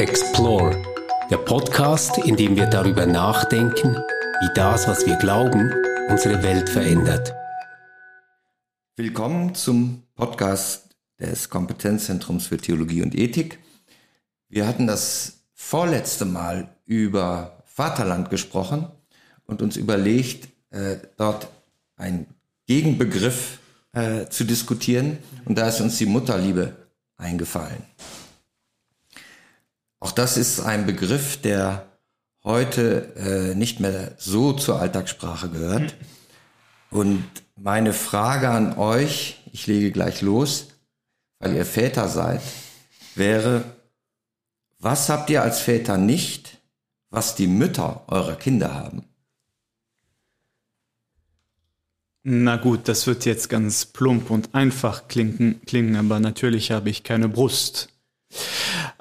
Explore, der Podcast, in dem wir darüber nachdenken, wie das, was wir glauben, unsere Welt verändert. Willkommen zum Podcast des Kompetenzzentrums für Theologie und Ethik. Wir hatten das vorletzte Mal über Vaterland gesprochen und uns überlegt, äh, dort einen Gegenbegriff äh, zu diskutieren. Und da ist uns die Mutterliebe eingefallen. Auch das ist ein Begriff, der heute äh, nicht mehr so zur Alltagssprache gehört. Und meine Frage an euch, ich lege gleich los, weil ihr Väter seid, wäre, was habt ihr als Väter nicht, was die Mütter eurer Kinder haben? Na gut, das wird jetzt ganz plump und einfach klingen, klingen, aber natürlich habe ich keine Brust.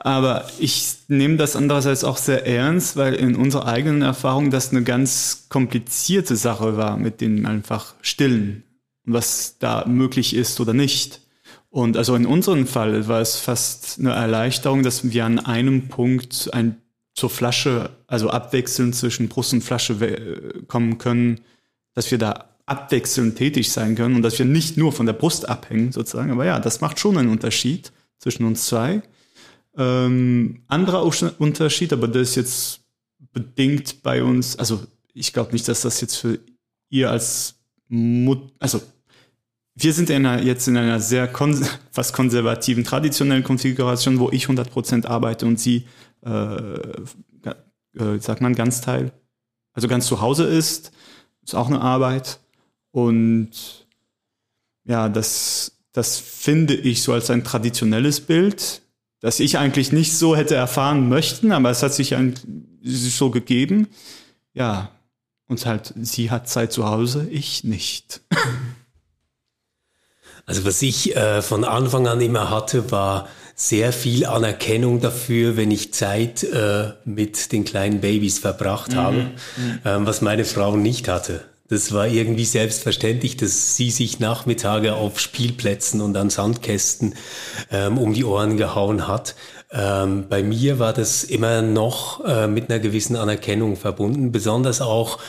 Aber ich nehme das andererseits auch sehr ernst, weil in unserer eigenen Erfahrung das eine ganz komplizierte Sache war mit den einfach Stillen, was da möglich ist oder nicht. Und also in unserem Fall war es fast eine Erleichterung, dass wir an einem Punkt ein, zur Flasche, also abwechselnd zwischen Brust und Flasche kommen können, dass wir da abwechselnd tätig sein können und dass wir nicht nur von der Brust abhängen, sozusagen. Aber ja, das macht schon einen Unterschied zwischen uns zwei. Ähm, anderer Unterschied, aber das ist jetzt bedingt bei uns, also ich glaube nicht, dass das jetzt für ihr als Mut, also wir sind in einer, jetzt in einer sehr kon fast konservativen, traditionellen Konfiguration, wo ich 100% arbeite und sie, äh, äh, sagt man, ganz Teil, also ganz zu Hause ist. Ist auch eine Arbeit. Und ja, das, das finde ich so als ein traditionelles Bild, das ich eigentlich nicht so hätte erfahren möchten, aber es hat sich so gegeben. Ja, und halt, sie hat Zeit zu Hause, ich nicht. Also was ich äh, von Anfang an immer hatte, war sehr viel Anerkennung dafür, wenn ich Zeit äh, mit den kleinen Babys verbracht habe, mhm. mhm. ähm, was meine Frau nicht hatte. Das war irgendwie selbstverständlich, dass sie sich Nachmittage auf Spielplätzen und an Sandkästen ähm, um die Ohren gehauen hat. Ähm, bei mir war das immer noch äh, mit einer gewissen Anerkennung verbunden, besonders auch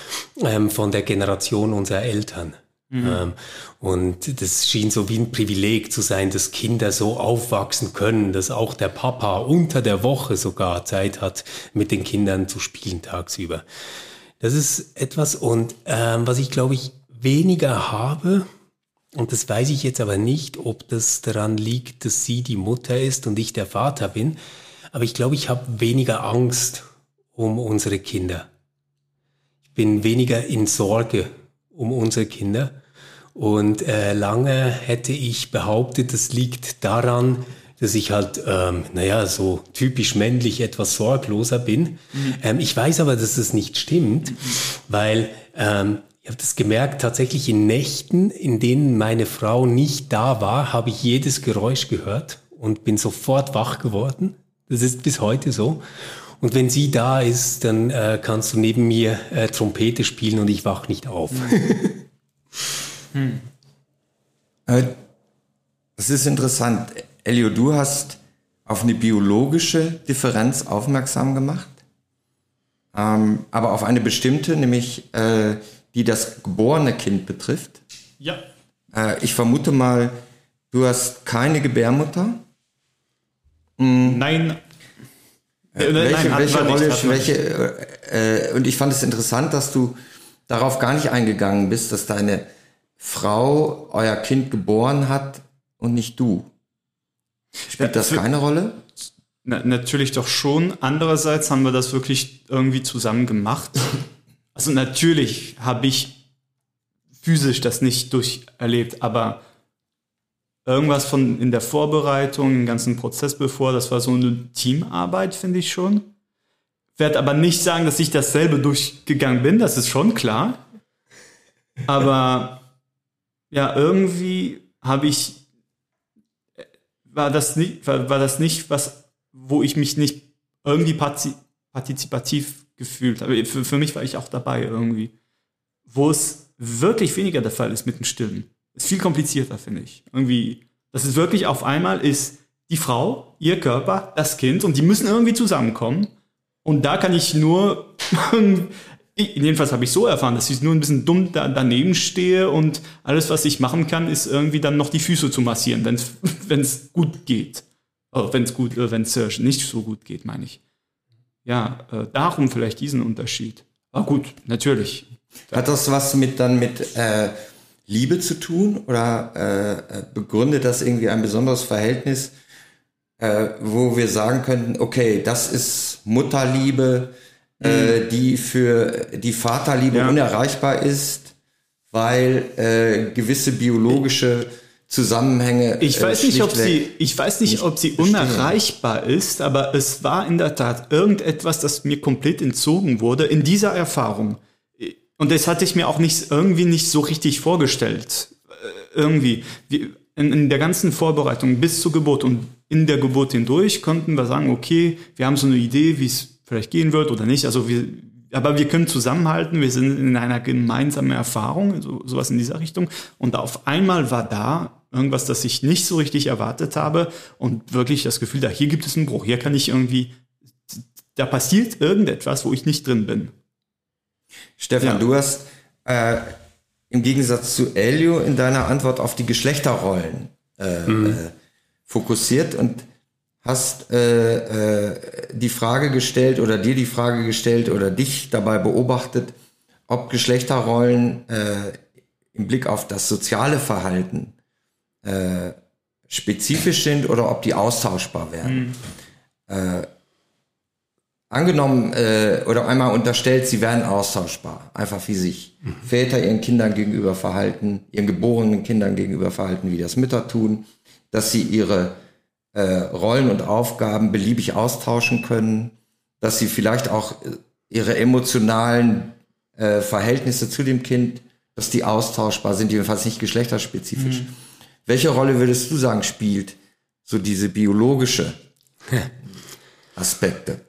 ähm, von der Generation unserer Eltern. Mhm. Ähm, und das schien so wie ein Privileg zu sein, dass Kinder so aufwachsen können, dass auch der Papa unter der Woche sogar Zeit hat, mit den Kindern zu spielen tagsüber. Das ist etwas, und ähm, was ich glaube ich weniger habe, und das weiß ich jetzt aber nicht, ob das daran liegt, dass sie die Mutter ist und ich der Vater bin, aber ich glaube, ich habe weniger Angst um unsere Kinder. Ich bin weniger in Sorge um unsere Kinder. Und äh, lange hätte ich behauptet, das liegt daran, dass ich halt, ähm, naja, so typisch männlich etwas sorgloser bin. Mhm. Ähm, ich weiß aber, dass das nicht stimmt, mhm. weil ähm, ich habe das gemerkt, tatsächlich in Nächten, in denen meine Frau nicht da war, habe ich jedes Geräusch gehört und bin sofort wach geworden. Das ist bis heute so. Und wenn sie da ist, dann äh, kannst du neben mir äh, Trompete spielen und ich wach nicht auf. hm. Äh, das ist interessant. Elio, du hast auf eine biologische Differenz aufmerksam gemacht, ähm, aber auf eine bestimmte, nämlich äh, die das geborene Kind betrifft. Ja. Äh, ich vermute mal, du hast keine Gebärmutter. Mhm. Nein. Äh, welche, nein, welche Rolle, nicht, welche, äh, und ich fand es interessant, dass du darauf gar nicht eingegangen bist, dass deine Frau euer Kind geboren hat und nicht du. Spielt das keine Rolle? Na, natürlich doch schon. Andererseits haben wir das wirklich irgendwie zusammen gemacht. Also natürlich habe ich physisch das nicht durcherlebt, aber irgendwas von in der Vorbereitung, den ganzen Prozess bevor, das war so eine Teamarbeit, finde ich schon. Werde aber nicht sagen, dass ich dasselbe durchgegangen bin, das ist schon klar. Aber ja, irgendwie habe ich war das nicht, war, war das nicht was, wo ich mich nicht irgendwie partizipativ gefühlt habe. Für, für mich war ich auch dabei irgendwie. Wo es wirklich weniger der Fall ist mit dem Stillen. Ist viel komplizierter, finde ich. Irgendwie, dass es wirklich auf einmal ist, die Frau, ihr Körper, das Kind und die müssen irgendwie zusammenkommen. Und da kann ich nur, jedenfalls habe ich so erfahren, dass ich nur ein bisschen dumm da, daneben stehe und alles, was ich machen kann, ist irgendwie dann noch die Füße zu massieren, wenn es gut geht. Wenn es gut, wenn es nicht so gut geht, meine ich. Ja, äh, darum vielleicht diesen Unterschied. Aber gut, natürlich. Hat das was mit dann mit äh, Liebe zu tun oder äh, äh begründet das irgendwie ein besonderes Verhältnis, äh, wo wir sagen könnten, okay, das ist Mutterliebe, äh, mhm. äh, die für die Vaterliebe ja. unerreichbar ist, weil äh, gewisse biologische Zusammenhänge. Ich weiß äh, nicht, ob sie, ich weiß nicht, nicht ob sie unerreichbar ist, aber es war in der Tat irgendetwas, das mir komplett entzogen wurde in dieser Erfahrung. Und das hatte ich mir auch nicht irgendwie nicht so richtig vorgestellt. Äh, irgendwie in, in der ganzen Vorbereitung bis zur Geburt und in der Geburt hindurch konnten wir sagen, okay, wir haben so eine Idee, wie es vielleicht gehen wird oder nicht. Also wir, aber wir können zusammenhalten, wir sind in einer gemeinsamen Erfahrung, so, sowas in dieser Richtung. Und auf einmal war da irgendwas, das ich nicht so richtig erwartet habe und wirklich das Gefühl, da hier gibt es einen Bruch, hier kann ich irgendwie, da passiert irgendetwas, wo ich nicht drin bin. Stefan, ja. du hast äh, im Gegensatz zu Elio in deiner Antwort auf die Geschlechterrollen äh, mhm. äh, fokussiert und hast äh, äh, die Frage gestellt oder dir die Frage gestellt oder dich dabei beobachtet, ob Geschlechterrollen äh, im Blick auf das soziale Verhalten äh, spezifisch sind oder ob die austauschbar werden. Mhm. Äh, angenommen äh, oder einmal unterstellt, sie werden austauschbar, einfach wie sich mhm. Väter ihren Kindern gegenüber verhalten, ihren geborenen Kindern gegenüber verhalten, wie das Mütter tun dass sie ihre äh, Rollen und Aufgaben beliebig austauschen können, dass sie vielleicht auch äh, ihre emotionalen äh, Verhältnisse zu dem Kind, dass die austauschbar sind, jedenfalls nicht geschlechterspezifisch. Mhm. Welche Rolle würdest du sagen spielt so diese biologische Aspekte?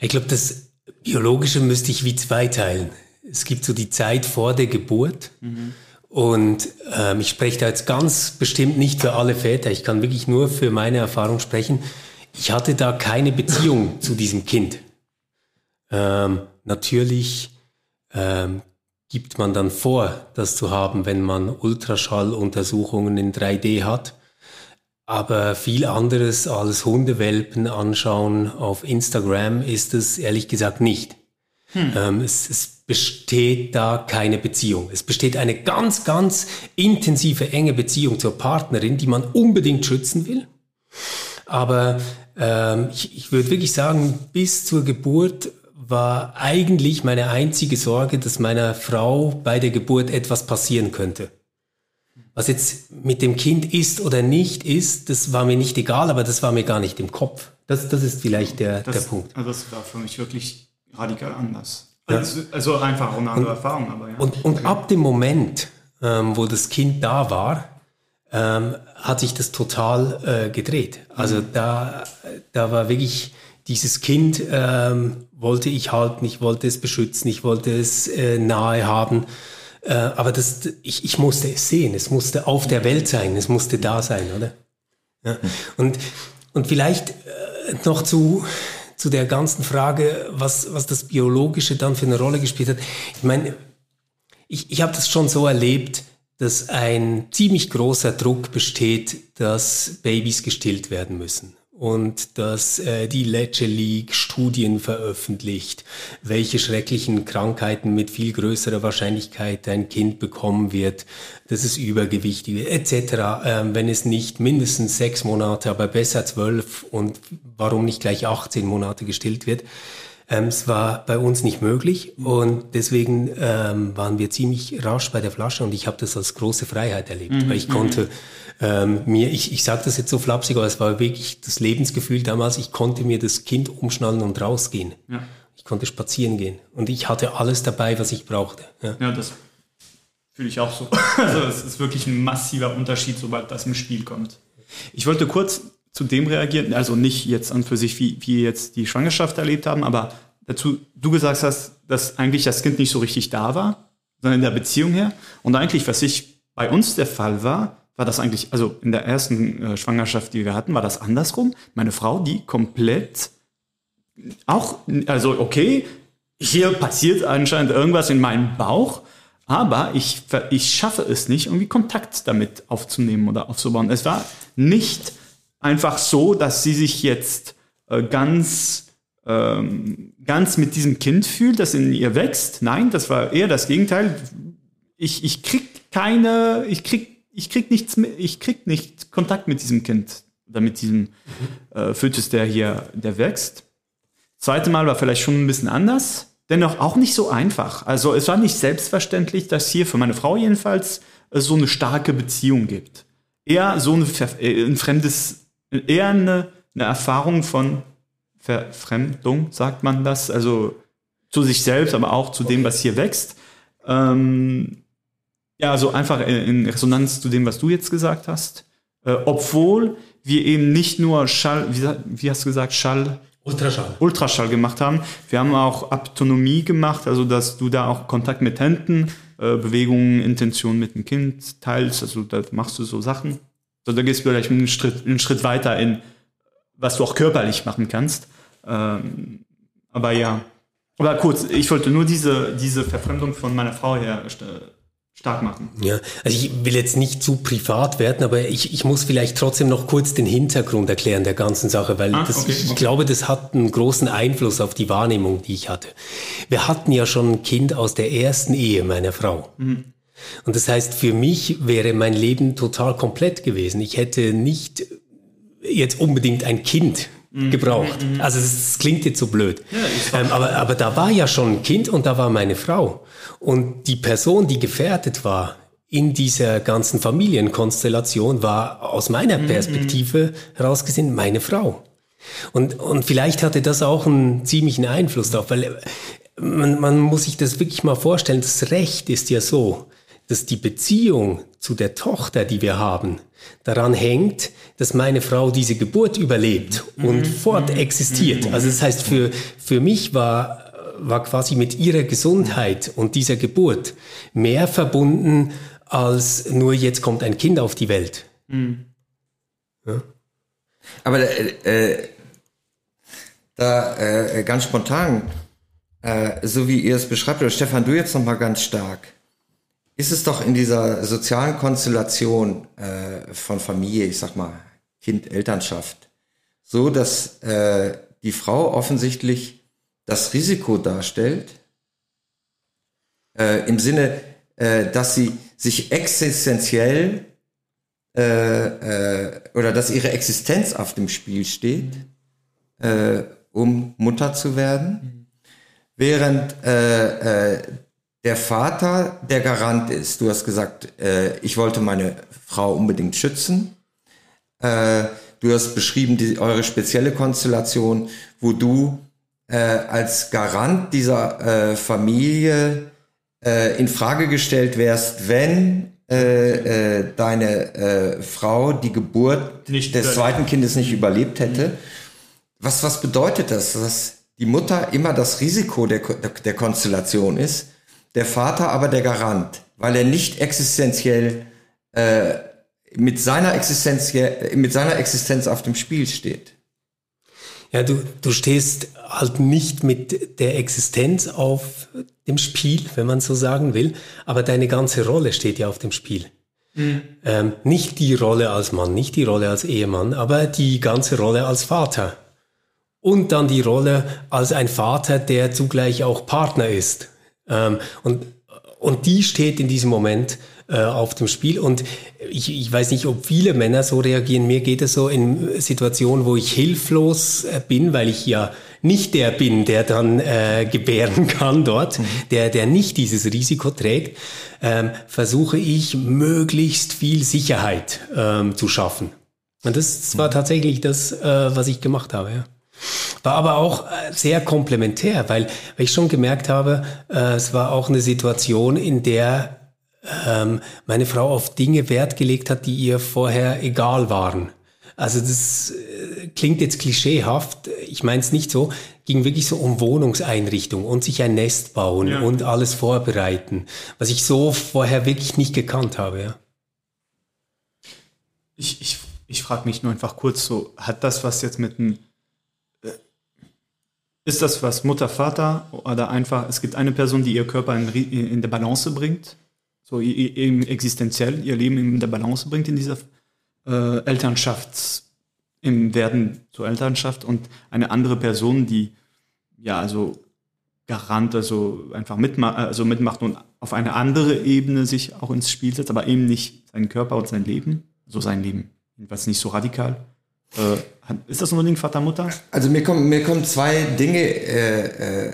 Ich glaube, das Biologische müsste ich wie zweiteilen. Es gibt so die Zeit vor der Geburt. Mhm und ähm, ich spreche da jetzt ganz bestimmt nicht für alle Väter, ich kann wirklich nur für meine Erfahrung sprechen. Ich hatte da keine Beziehung zu diesem Kind. Ähm, natürlich ähm, gibt man dann vor, das zu haben, wenn man Ultraschalluntersuchungen in 3D hat. Aber viel anderes als Hundewelpen anschauen auf Instagram ist es ehrlich gesagt nicht. Hm. Ähm, es, es besteht da keine Beziehung. Es besteht eine ganz, ganz intensive, enge Beziehung zur Partnerin, die man unbedingt schützen will. Aber ähm, ich, ich würde wirklich sagen, bis zur Geburt war eigentlich meine einzige Sorge, dass meiner Frau bei der Geburt etwas passieren könnte. Was jetzt mit dem Kind ist oder nicht ist, das war mir nicht egal, aber das war mir gar nicht im Kopf. Das, das ist vielleicht der, das, der Punkt. Also das war für mich wirklich radikal anders. Also, also einfach auch eine andere und, Erfahrung, aber ja. Und, und ab dem Moment, ähm, wo das Kind da war, ähm, hat sich das total äh, gedreht. Also mhm. da, da war wirklich dieses Kind, ähm, wollte ich halten, ich wollte es beschützen, ich wollte es äh, nahe haben. Äh, aber das, ich, ich musste es sehen, es musste auf der Welt sein, es musste da sein, oder? Ja. Mhm. Und, und vielleicht äh, noch zu, zu der ganzen Frage, was, was das Biologische dann für eine Rolle gespielt hat. Ich meine, ich, ich habe das schon so erlebt, dass ein ziemlich großer Druck besteht, dass Babys gestillt werden müssen und dass äh, die Lecce League Studien veröffentlicht, welche schrecklichen Krankheiten mit viel größerer Wahrscheinlichkeit ein Kind bekommen wird, dass es übergewichtig wird, etc., ähm, wenn es nicht mindestens sechs Monate, aber besser zwölf und warum nicht gleich 18 Monate gestillt wird. Ähm, es war bei uns nicht möglich und deswegen ähm, waren wir ziemlich rasch bei der Flasche und ich habe das als große Freiheit erlebt, mhm. weil ich konnte mhm. ähm, mir, ich, ich sage das jetzt so flapsig, aber es war wirklich das Lebensgefühl damals, ich konnte mir das Kind umschnallen und rausgehen. Ja. Ich konnte spazieren gehen und ich hatte alles dabei, was ich brauchte. Ja, ja das fühle ich auch so. Also es ist wirklich ein massiver Unterschied, sobald das im Spiel kommt. Ich wollte kurz zu dem reagieren, also nicht jetzt an für sich, wie, wie jetzt die Schwangerschaft erlebt haben, aber dazu, du gesagt hast, dass eigentlich das Kind nicht so richtig da war, sondern in der Beziehung her. Und eigentlich, was ich bei uns der Fall war, war das eigentlich, also in der ersten äh, Schwangerschaft, die wir hatten, war das andersrum. Meine Frau, die komplett auch, also okay, hier passiert anscheinend irgendwas in meinem Bauch, aber ich, ich schaffe es nicht, irgendwie Kontakt damit aufzunehmen oder aufzubauen. Es war nicht einfach so, dass sie sich jetzt äh, ganz ähm, ganz mit diesem Kind fühlt, das in ihr wächst. Nein, das war eher das Gegenteil. Ich, ich krieg keine, ich krieg, ich krieg nichts, ich krieg nicht Kontakt mit diesem Kind oder mit diesem äh, Fötus, der hier, der wächst. Zweite Mal war vielleicht schon ein bisschen anders, dennoch auch nicht so einfach. Also es war nicht selbstverständlich, dass hier für meine Frau jedenfalls äh, so eine starke Beziehung gibt. Eher so eine, äh, ein fremdes, eher eine, eine Erfahrung von Verfremdung, sagt man das, also zu sich selbst, aber auch zu dem, was hier wächst. Ähm, ja, also einfach in Resonanz zu dem, was du jetzt gesagt hast. Äh, obwohl wir eben nicht nur Schall, wie, wie hast du gesagt, Schall? Ultraschall. Ultraschall gemacht haben. Wir haben auch Aptonomie gemacht, also dass du da auch Kontakt mit Händen, äh, Bewegungen, Intention mit dem Kind teilst. Also da machst du so Sachen. So, da gehst du vielleicht einen Schritt, einen Schritt weiter in, was du auch körperlich machen kannst. Ähm, aber ja. Aber kurz, ich wollte nur diese, diese Verfremdung von meiner Frau her stark machen. Ja, also ich will jetzt nicht zu privat werden, aber ich, ich muss vielleicht trotzdem noch kurz den Hintergrund erklären der ganzen Sache, weil ah, das, okay, ich okay. glaube, das hat einen großen Einfluss auf die Wahrnehmung, die ich hatte. Wir hatten ja schon ein Kind aus der ersten Ehe meiner Frau. Mhm. Und das heißt, für mich wäre mein Leben total komplett gewesen. Ich hätte nicht jetzt unbedingt ein Kind Mhm. gebraucht. Mhm. Also es klingt jetzt so blöd. Ja, ähm, aber, aber da war ja schon ein Kind und da war meine Frau. Und die Person, die gefährdet war in dieser ganzen Familienkonstellation, war aus meiner mhm, Perspektive herausgesehen meine Frau. Und, und vielleicht hatte das auch einen ziemlichen Einfluss darauf, weil man, man muss sich das wirklich mal vorstellen, das Recht ist ja so, dass die Beziehung zu der Tochter, die wir haben, daran hängt, dass meine Frau diese Geburt überlebt und mhm. fort existiert. Mhm. Also das heißt, für, für mich war, war quasi mit ihrer Gesundheit und dieser Geburt mehr verbunden als nur jetzt kommt ein Kind auf die Welt. Mhm. Ja. Aber äh, äh da äh, ganz spontan, äh, so wie ihr es beschreibt, oder Stefan, du jetzt noch mal ganz stark ist es doch in dieser sozialen Konstellation äh, von Familie, ich sag mal Kind, Elternschaft, so, dass äh, die Frau offensichtlich das Risiko darstellt, äh, im Sinne, äh, dass sie sich existenziell äh, äh, oder dass ihre Existenz auf dem Spiel steht, äh, um Mutter zu werden, während äh, äh, der Vater der Garant ist. Du hast gesagt, äh, ich wollte meine Frau unbedingt schützen. Äh, du hast beschrieben die, eure spezielle Konstellation, wo du äh, als Garant dieser äh, Familie äh, in Frage gestellt wärst, wenn äh, deine Frau die Geburt nicht des zweiten Kindes nicht überlebt hätte. Mhm. Was, was bedeutet das? Dass die Mutter immer das Risiko der, der Konstellation ist der Vater aber der Garant, weil er nicht existenziell äh, mit seiner Existenz mit seiner Existenz auf dem Spiel steht. Ja, du, du stehst halt nicht mit der Existenz auf dem Spiel, wenn man so sagen will, aber deine ganze Rolle steht ja auf dem Spiel. Mhm. Ähm, nicht die Rolle als Mann, nicht die Rolle als Ehemann, aber die ganze Rolle als Vater. Und dann die Rolle als ein Vater, der zugleich auch Partner ist. Ähm, und, und die steht in diesem Moment äh, auf dem Spiel. Und ich, ich weiß nicht, ob viele Männer so reagieren. Mir geht es so in Situationen, wo ich hilflos äh, bin, weil ich ja nicht der bin, der dann äh, gebären kann dort, mhm. der, der nicht dieses Risiko trägt, ähm, versuche ich möglichst viel Sicherheit ähm, zu schaffen. Und das war mhm. tatsächlich das, äh, was ich gemacht habe. Ja. War aber auch äh, sehr komplementär, weil, weil ich schon gemerkt habe, äh, es war auch eine Situation, in der ähm, meine Frau auf Dinge Wert gelegt hat, die ihr vorher egal waren. Also das äh, klingt jetzt klischeehaft, ich meine es nicht so, ging wirklich so um Wohnungseinrichtung und sich ein Nest bauen ja. und alles vorbereiten, was ich so vorher wirklich nicht gekannt habe. Ja. Ich, ich, ich frage mich nur einfach kurz so, hat das was jetzt mit einem ist das was Mutter, Vater oder einfach, es gibt eine Person, die ihr Körper in, in der Balance bringt, so eben existenziell ihr Leben in der Balance bringt in dieser äh, Elternschaft, im Werden zur Elternschaft und eine andere Person, die ja also Garant, also einfach mitma also mitmacht und auf eine andere Ebene sich auch ins Spiel setzt, aber eben nicht seinen Körper und sein Leben, so sein Leben, jedenfalls nicht so radikal. Äh, ist das unbedingt Vater, Mutter? Also mir kommen, mir kommen zwei Dinge äh, äh,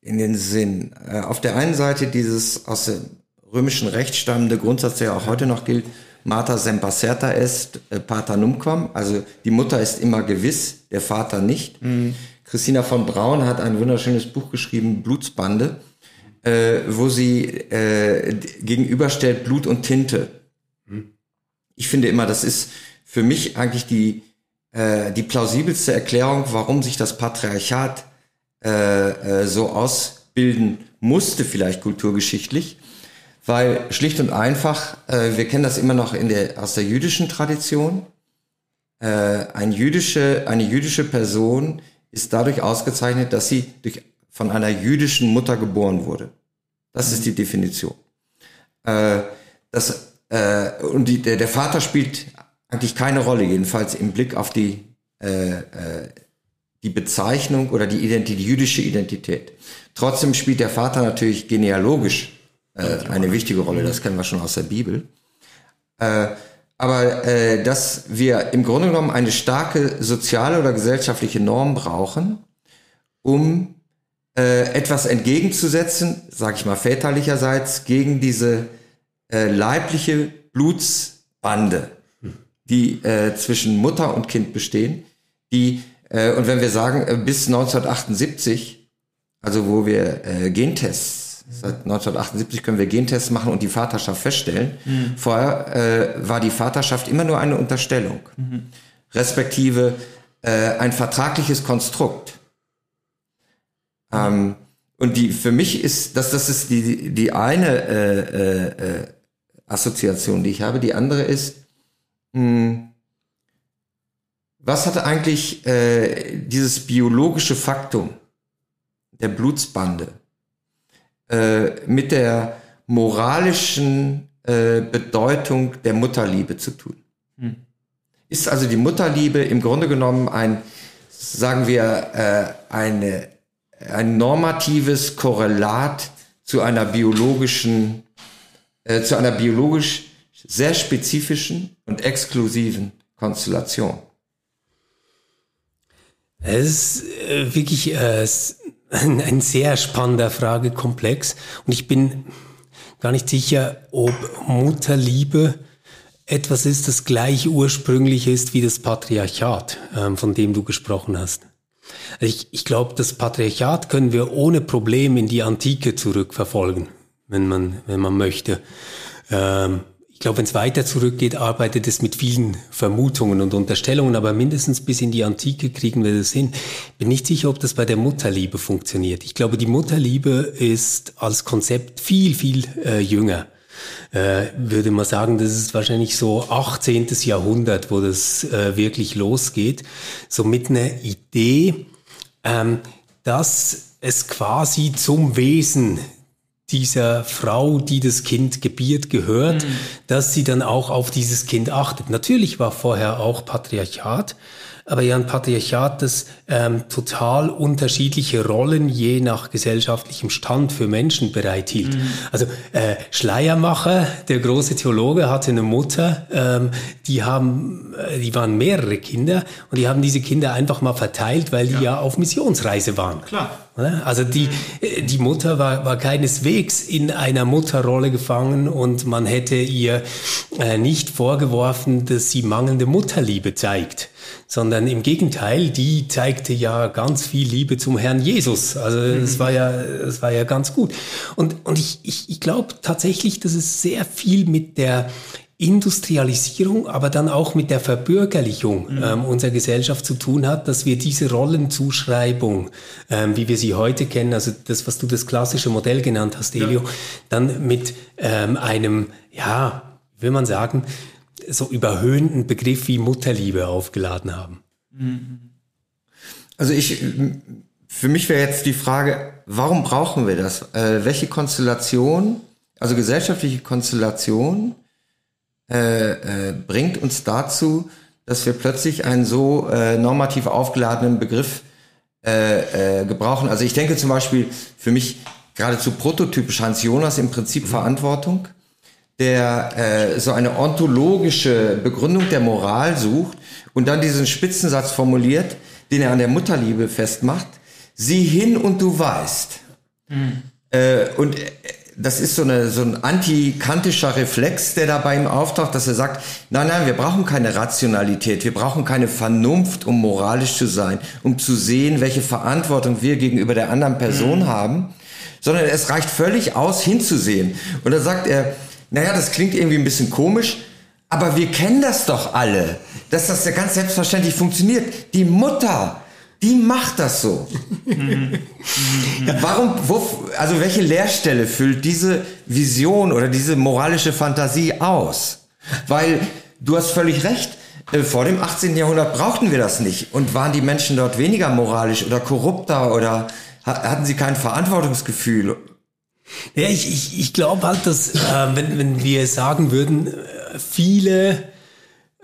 in den Sinn. Äh, auf der einen Seite dieses aus dem römischen Recht stammende Grundsatz, der auch heute noch gilt, Mater semper certa est, pater numquam, also die Mutter ist immer gewiss, der Vater nicht. Mhm. Christina von Braun hat ein wunderschönes Buch geschrieben, Blutsbande, äh, wo sie äh, gegenüberstellt Blut und Tinte. Mhm. Ich finde immer, das ist für mich eigentlich die, äh, die plausibelste Erklärung, warum sich das Patriarchat äh, äh, so ausbilden musste, vielleicht kulturgeschichtlich. Weil schlicht und einfach, äh, wir kennen das immer noch in der, aus der jüdischen Tradition, äh, ein jüdische, eine jüdische Person ist dadurch ausgezeichnet, dass sie durch, von einer jüdischen Mutter geboren wurde. Das mhm. ist die Definition. Äh, das, äh, und die, der, der Vater spielt eigentlich keine Rolle, jedenfalls im Blick auf die, äh, äh, die Bezeichnung oder die, Identität, die jüdische Identität. Trotzdem spielt der Vater natürlich genealogisch äh, eine wichtige Rolle, das kennen wir schon aus der Bibel. Äh, aber äh, dass wir im Grunde genommen eine starke soziale oder gesellschaftliche Norm brauchen, um äh, etwas entgegenzusetzen, sage ich mal väterlicherseits, gegen diese äh, leibliche Blutsbande, die äh, zwischen Mutter und Kind bestehen, die äh, und wenn wir sagen äh, bis 1978, also wo wir äh, Gentests Seit 1978 können wir Gentests machen und die Vaterschaft feststellen. Mhm. Vorher äh, war die Vaterschaft immer nur eine Unterstellung, mhm. respektive äh, ein vertragliches Konstrukt. Ähm, und die für mich ist, das, das ist die, die eine äh, äh Assoziation, die ich habe. Die andere ist, mh, hm, was hat eigentlich äh, dieses biologische Faktum der Blutsbande äh, mit der moralischen äh, Bedeutung der Mutterliebe zu tun. Hm. Ist also die Mutterliebe im Grunde genommen ein, sagen wir, äh, eine, ein normatives Korrelat zu einer biologischen, äh, zu einer biologisch sehr spezifischen und exklusiven Konstellation. Es ist äh, wirklich äh, ein, sehr spannender Fragekomplex. Und ich bin gar nicht sicher, ob Mutterliebe etwas ist, das gleich ursprünglich ist wie das Patriarchat, ähm, von dem du gesprochen hast. Also ich, ich glaube, das Patriarchat können wir ohne Problem in die Antike zurückverfolgen, wenn man, wenn man möchte. Ähm, glaube, wenn es weiter zurückgeht, arbeitet es mit vielen Vermutungen und Unterstellungen, aber mindestens bis in die Antike kriegen wir das hin. Bin nicht sicher, ob das bei der Mutterliebe funktioniert. Ich glaube, die Mutterliebe ist als Konzept viel, viel äh, jünger. Äh, würde man sagen, das ist wahrscheinlich so 18. Jahrhundert, wo das äh, wirklich losgeht. So mit einer Idee, ähm, dass es quasi zum Wesen dieser Frau, die das Kind gebiert, gehört, mhm. dass sie dann auch auf dieses Kind achtet. Natürlich war vorher auch Patriarchat, aber ja ein Patriarchat, das ähm, total unterschiedliche Rollen je nach gesellschaftlichem Stand für Menschen bereithielt. Mhm. Also äh, Schleiermacher, der große Theologe, hatte eine Mutter, ähm, die haben, äh, die waren mehrere Kinder und die haben diese Kinder einfach mal verteilt, weil die ja, ja auf Missionsreise waren. Klar. Also die, die Mutter war, war keineswegs in einer Mutterrolle gefangen und man hätte ihr äh, nicht vorgeworfen, dass sie mangelnde Mutterliebe zeigt sondern im Gegenteil, die zeigte ja ganz viel Liebe zum Herrn Jesus. Also es mhm. war ja, es war ja ganz gut. Und, und ich, ich, ich glaube tatsächlich, dass es sehr viel mit der Industrialisierung, aber dann auch mit der Verbürgerlichung mhm. ähm, unserer Gesellschaft zu tun hat, dass wir diese Rollenzuschreibung, ähm, wie wir sie heute kennen, also das, was du das klassische Modell genannt hast, Elio, ja. dann mit ähm, einem, ja, will man sagen, so überhöhenden Begriff wie Mutterliebe aufgeladen haben. Also ich, für mich wäre jetzt die Frage, warum brauchen wir das? Äh, welche Konstellation, also gesellschaftliche Konstellation, äh, äh, bringt uns dazu, dass wir plötzlich einen so äh, normativ aufgeladenen Begriff äh, äh, gebrauchen. Also ich denke zum Beispiel für mich geradezu prototypisch Hans Jonas im Prinzip mhm. Verantwortung, der äh, so eine ontologische Begründung der Moral sucht und dann diesen Spitzensatz formuliert, den er an der Mutterliebe festmacht. Sieh hin und du weißt. Mhm. Äh, und das ist so, eine, so ein antikantischer Reflex, der da bei ihm auftaucht, dass er sagt, nein, nein, wir brauchen keine Rationalität, wir brauchen keine Vernunft, um moralisch zu sein, um zu sehen, welche Verantwortung wir gegenüber der anderen Person mhm. haben, sondern es reicht völlig aus, hinzusehen. Und da sagt er, naja, das klingt irgendwie ein bisschen komisch, aber wir kennen das doch alle, dass das ja ganz selbstverständlich funktioniert. Die Mutter die macht das so. Warum, wo, also welche Leerstelle füllt diese Vision oder diese moralische Fantasie aus? Weil du hast völlig recht, äh, vor dem 18. Jahrhundert brauchten wir das nicht. Und waren die Menschen dort weniger moralisch oder korrupter oder hatten sie kein Verantwortungsgefühl? Ja, ich, ich, ich glaube halt, dass äh, wenn, wenn wir sagen würden, äh, viele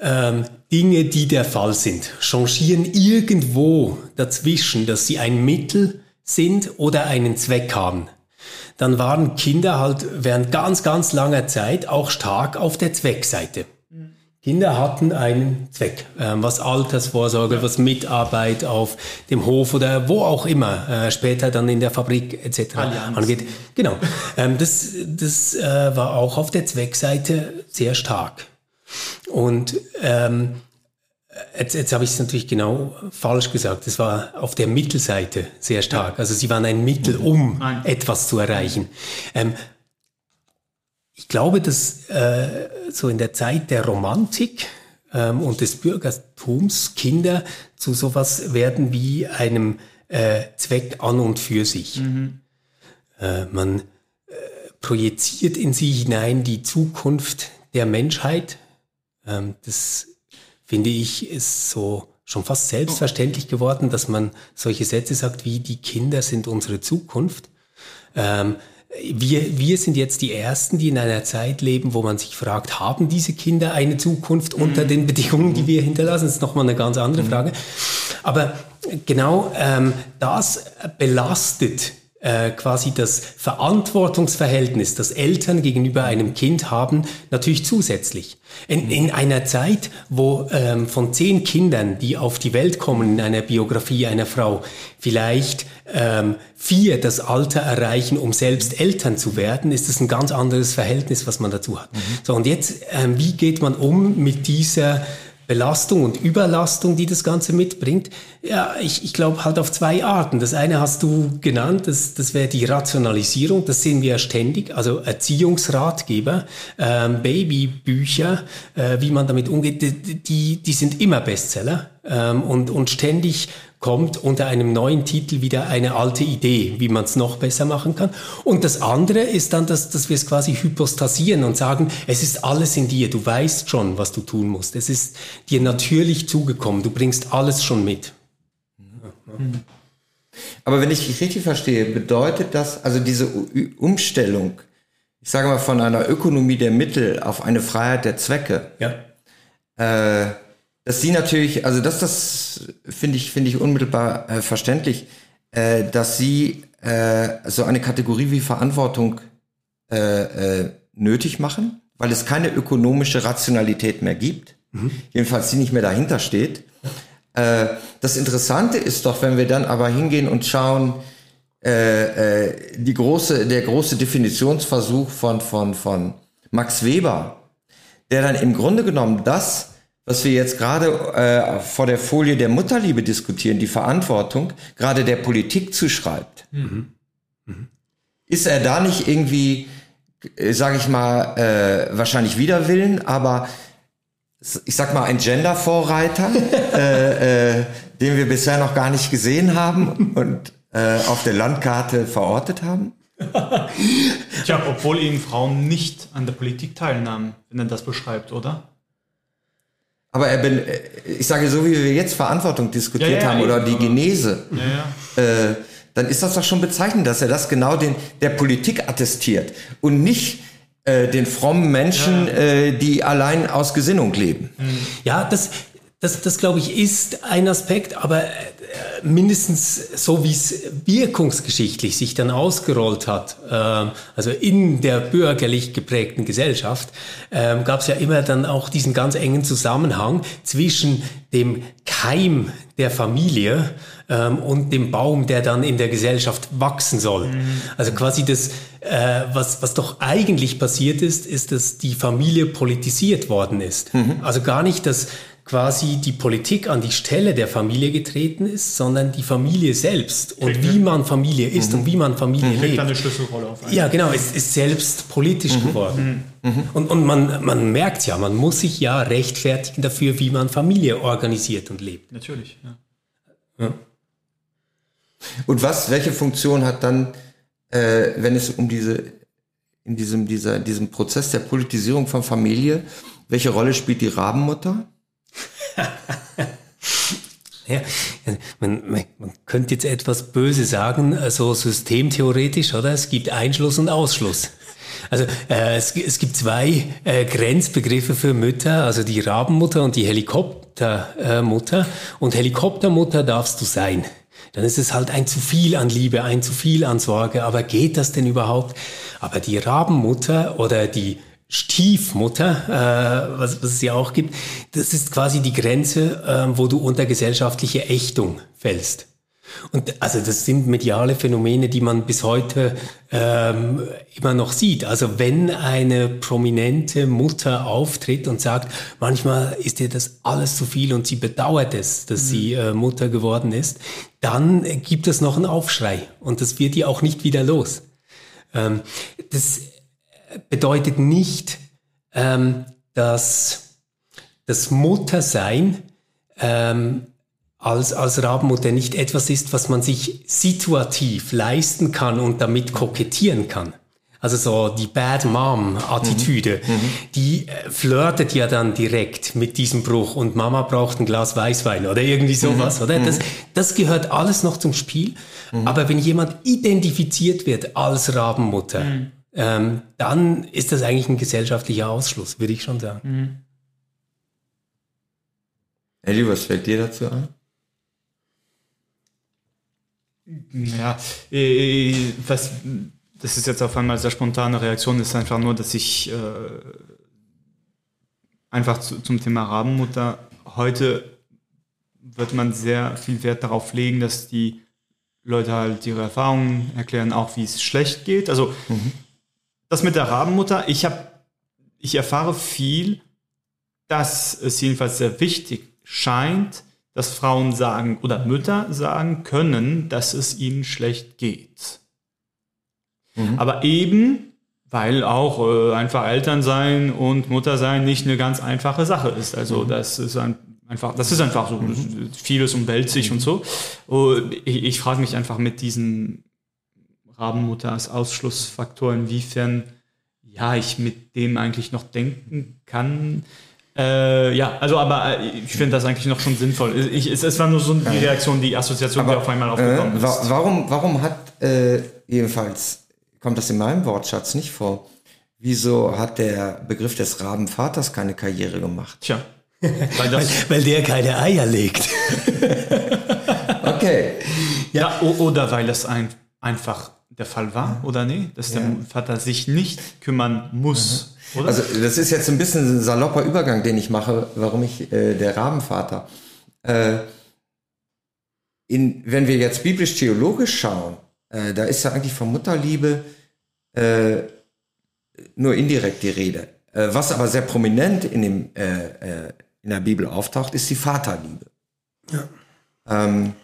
ähm, Dinge, die der Fall sind, changieren irgendwo dazwischen, dass sie ein Mittel sind oder einen Zweck haben. Dann waren Kinder halt während ganz, ganz langer Zeit auch stark auf der Zweckseite. Kinder hatten einen Zweck, ähm, was Altersvorsorge, was Mitarbeit auf dem Hof oder wo auch immer, äh, später dann in der Fabrik etc. Allianz. angeht. Genau, ähm, das, das äh, war auch auf der Zweckseite sehr stark. Und ähm, jetzt, jetzt habe ich es natürlich genau falsch gesagt. Es war auf der Mittelseite sehr stark. Also sie waren ein Mittel, um Nein. etwas zu erreichen. Ähm, ich glaube, dass äh, so in der Zeit der Romantik ähm, und des Bürgertums Kinder zu sowas werden wie einem äh, Zweck an und für sich. Mhm. Äh, man äh, projiziert in sie hinein die Zukunft der Menschheit, ähm, das finde ich ist so schon fast selbstverständlich geworden, dass man solche Sätze sagt wie die Kinder sind unsere Zukunft. Ähm, wir, wir sind jetzt die Ersten, die in einer Zeit leben, wo man sich fragt, haben diese Kinder eine Zukunft unter mhm. den Bedingungen, die wir hinterlassen? Das ist nochmal eine ganz andere mhm. Frage. Aber genau ähm, das belastet äh, quasi das Verantwortungsverhältnis, das Eltern gegenüber einem Kind haben, natürlich zusätzlich. In, in einer Zeit, wo ähm, von zehn Kindern, die auf die Welt kommen in einer Biografie einer Frau, vielleicht ähm, vier das Alter erreichen, um selbst Eltern zu werden, ist es ein ganz anderes Verhältnis, was man dazu hat. Mhm. So, und jetzt, ähm, wie geht man um mit dieser Belastung und Überlastung, die das Ganze mitbringt? Ja, ich, ich glaube halt auf zwei Arten. Das eine hast du genannt, das, das wäre die Rationalisierung, das sehen wir ja ständig, also Erziehungsratgeber, ähm, Babybücher, äh, wie man damit umgeht, die, die sind immer Bestseller ähm, und, und ständig kommt unter einem neuen Titel wieder eine alte Idee, wie man es noch besser machen kann. Und das andere ist dann, dass, dass wir es quasi hypostasieren und sagen, es ist alles in dir, du weißt schon, was du tun musst. Es ist dir natürlich zugekommen, du bringst alles schon mit. Aber wenn ich dich richtig verstehe, bedeutet das, also diese Umstellung, ich sage mal von einer Ökonomie der Mittel auf eine Freiheit der Zwecke, ja. äh, dass sie natürlich, also das, das finde ich, finde ich unmittelbar äh, verständlich, äh, dass sie äh, so eine Kategorie wie Verantwortung äh, äh, nötig machen, weil es keine ökonomische Rationalität mehr gibt, mhm. jedenfalls sie nicht mehr dahinter steht. Äh, das Interessante ist doch, wenn wir dann aber hingehen und schauen, äh, äh, die große, der große Definitionsversuch von, von, von Max Weber, der dann im Grunde genommen das was wir jetzt gerade äh, vor der Folie der Mutterliebe diskutieren, die Verantwortung, gerade der Politik zuschreibt. Mhm. Mhm. Ist er da nicht irgendwie, äh, sage ich mal, äh, wahrscheinlich widerwillen, aber ich sag mal ein Gender-Vorreiter, äh, äh, den wir bisher noch gar nicht gesehen haben und äh, auf der Landkarte verortet haben? Tja, obwohl eben Frauen nicht an der Politik teilnahmen, wenn er das beschreibt, oder? Aber er bin, ich sage, so wie wir jetzt Verantwortung diskutiert Ja, ja, haben oder die Genese, Ja, äh, dann ist das doch schon bezeichnend, dass er das genau den, der Politik attestiert und nicht äh, den frommen Menschen, äh, die allein aus Gesinnung leben. Ja, das, das, das glaube ich ist ein Aspekt, aber äh, mindestens so wie es wirkungsgeschichtlich sich dann ausgerollt hat, ähm, also in der bürgerlich geprägten Gesellschaft, ähm, gab es ja immer dann auch diesen ganz engen Zusammenhang zwischen dem Keim der Familie ähm, und dem Baum, der dann in der Gesellschaft wachsen soll. Also quasi das, äh, was, was doch eigentlich passiert ist, ist, dass die Familie politisiert worden ist. Also gar nicht, dass quasi die Politik an die Stelle der Familie getreten ist, sondern die Familie selbst und wie man Familie ist und wie man Familie Kriegt lebt. dann eine Schlüsselrolle auf einen. Ja, genau, es ist selbst politisch geworden. Und, und man, man merkt ja, man muss sich ja rechtfertigen dafür, wie man Familie organisiert und lebt. Natürlich. Ja. Und was, welche Funktion hat dann, äh, wenn es um diese, in diesem, dieser, diesem Prozess der Politisierung von Familie, welche Rolle spielt die Rabenmutter? Ja, man, man, könnte jetzt etwas böse sagen, also systemtheoretisch, oder? Es gibt Einschluss und Ausschluss. Also äh, es, es gibt zwei äh, Grenzbegriffe für Mütter, also die Rabenmutter und die Helikoptermutter. Und Helikoptermutter darfst du sein. Dann ist es halt ein zu viel an Liebe, ein zu viel an Sorge. Aber geht das denn überhaupt? Aber die Rabenmutter oder die Stiefmutter, äh, was, was es ja auch gibt, das ist quasi die Grenze, äh, wo du unter gesellschaftliche Ächtung fällst. Und also das sind mediale Phänomene, die man bis heute ähm, immer noch sieht. Also wenn eine prominente Mutter auftritt und sagt, manchmal ist ihr das alles zu viel und sie bedauert es, dass sie äh, Mutter geworden ist, dann gibt es noch einen Aufschrei und das wird ihr auch nicht wieder los. Ähm, das bedeutet nicht, ähm, dass das Muttersein ähm, als, als Rabenmutter nicht etwas ist, was man sich situativ leisten kann und damit kokettieren kann. Also so die Bad Mom-Attitüde, die äh, flirtet ja dann direkt mit diesem Bruch und Mama braucht ein Glas Weißwein oder irgendwie sowas, oder? Das, das gehört alles noch zum Spiel. Aber wenn jemand identifiziert wird als Rabenmutter, ähm, dann ist das eigentlich ein gesellschaftlicher Ausschluss, würde ich schon sagen. Eddie, was fällt dir dazu ein? Ja, äh, was, das ist jetzt auf einmal sehr spontane Reaktion, ist einfach nur, dass ich äh, einfach zu, zum Thema Rabenmutter heute wird man sehr viel Wert darauf legen, dass die Leute halt ihre Erfahrungen erklären, auch wie es schlecht geht. Also das mit der Rabenmutter, ich habe, ich erfahre viel, dass es jedenfalls sehr wichtig scheint, dass Frauen sagen oder Mütter sagen können, dass es ihnen schlecht geht. Aber eben, weil auch äh, einfach Eltern sein und Mutter sein nicht eine ganz einfache Sache ist. Also das ist ein, einfach, das ist einfach so, vieles umwälzt sich und so. Und ich, ich frage mich einfach mit diesen Rabenmutter als Ausschlussfaktor, inwiefern ja ich mit dem eigentlich noch denken kann. Äh, ja, also aber äh, ich finde das eigentlich noch schon sinnvoll. Ich, es, es war nur so die Reaktion, die Assoziation, die auf einmal aufgekommen äh, ist. wa warum, warum hat, äh, jedenfalls, kommt das in meinem Wortschatz nicht vor, wieso hat der Begriff des Rabenvaters keine Karriere gemacht? Tja, weil das, Weil der keine Eier legt. Okay. ja, oder weil es ein, einfach der Fall war, oder nee, dass der Vater sich nicht kümmern muss, oder? Also das ist jetzt ein bisschen ein salopper Übergang, den ich mache, warum ich äh, der Rabenvater. Äh, in, wenn wir jetzt biblisch-theologisch schauen, äh, da ist ja eigentlich von Mutterliebe äh, nur indirekt die Rede. Äh, was aber sehr prominent in, dem, äh, äh, in der Bibel auftaucht, ist die Vaterliebe. Ähm,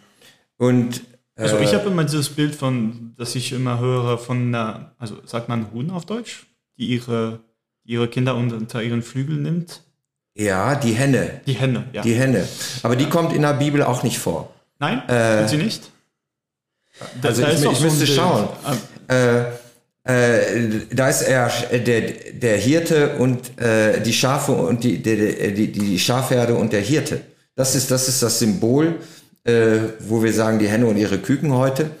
und Also ich habe immer dieses Bild von, dass ich immer höre von einer, also sagt man Huhn auf Deutsch, die ihre, ihre Kinder unter ihren Flügel nimmt. ja, die Henne, Die Henne, ja. die Henne. Aber die kommt in der Bibel auch nicht vor. Nein, tut sie nicht? Da- also da ich- ich so müsste Bild. schauen. Ah, Äh, äh, da ist er äh, der, der Hirte und äh, die Schafe und die, die, die, die Schafherde und der Hirte. Das ist das, ist das Symbol, äh, wo wir sagen, die Henne und ihre Küken heute.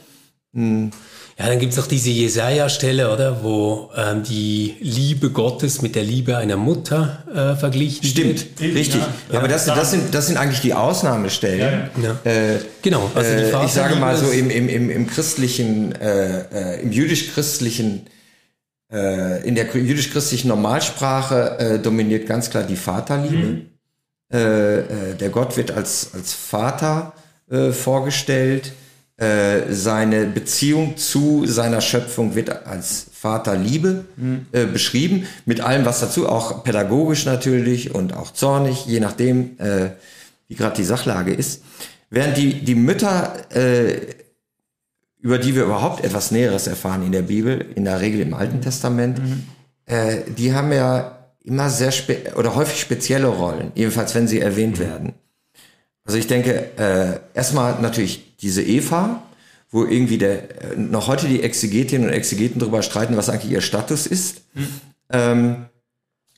Hm. Ja, dann gibt's auch diese Jesaja-Stelle, oder, wo ähm, die Liebe Gottes mit der Liebe einer Mutter äh, verglichen Stimmt, wird. richtig. Ja, Aber das, das, sind, das sind eigentlich die Ausnahmestellen. Ja, ja. Äh, genau. Also die äh, ich sage mal so im, im, im, im christlichen, äh, äh, im jüdisch-christlichen, äh, in der jüdisch-christlichen Normalsprache äh, dominiert ganz klar die Vaterliebe. Mhm. Äh, äh, der Gott wird als, als Vater äh, vorgestellt äh, seine Beziehung zu seiner Schöpfung wird als Vaterliebe mhm. äh, beschrieben, mit allem was dazu, auch pädagogisch natürlich und auch zornig, je nachdem, äh, wie gerade die Sachlage ist. Während die, die Mütter, äh, über die wir überhaupt etwas Näheres erfahren in der Bibel, in der Regel im Alten Testament, mhm. äh, die haben ja immer sehr spe oder häufig spezielle Rollen, jedenfalls wenn sie erwähnt mhm. werden. Also ich denke, äh, erstmal natürlich diese Eva, wo irgendwie der, äh, noch heute die Exegetinnen und Exegeten darüber streiten, was eigentlich ihr Status ist. Mhm. Ähm,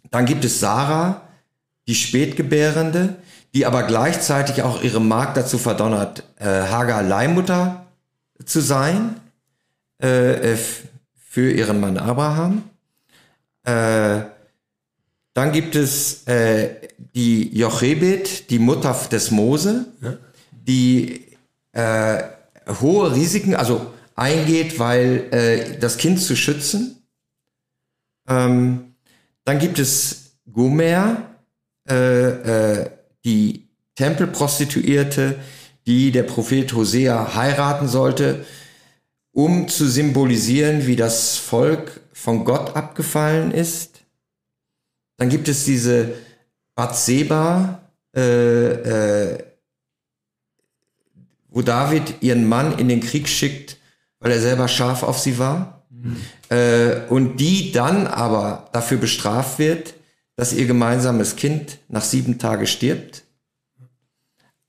dann gibt es Sarah, die Spätgebärende, die aber gleichzeitig auch ihre Magd dazu verdonnert, äh, Hagar Leihmutter zu sein äh für ihren Mann Abraham. Äh, dann gibt es äh, die Jochebed, die Mutter des Mose, ja. die äh, hohe Risiken, also eingeht, weil äh, das Kind zu schützen. Ähm, dann gibt es Gomer, äh, äh, die Tempelprostituierte, die der Prophet Hosea heiraten sollte, um zu symbolisieren, wie das Volk von Gott abgefallen ist. Dann gibt es diese Bathseba, äh, äh, wo David ihren Mann in den Krieg schickt, weil er selber scharf auf sie war. Mhm. Äh, und die dann aber dafür bestraft wird, dass ihr gemeinsames Kind nach sieben Tagen stirbt.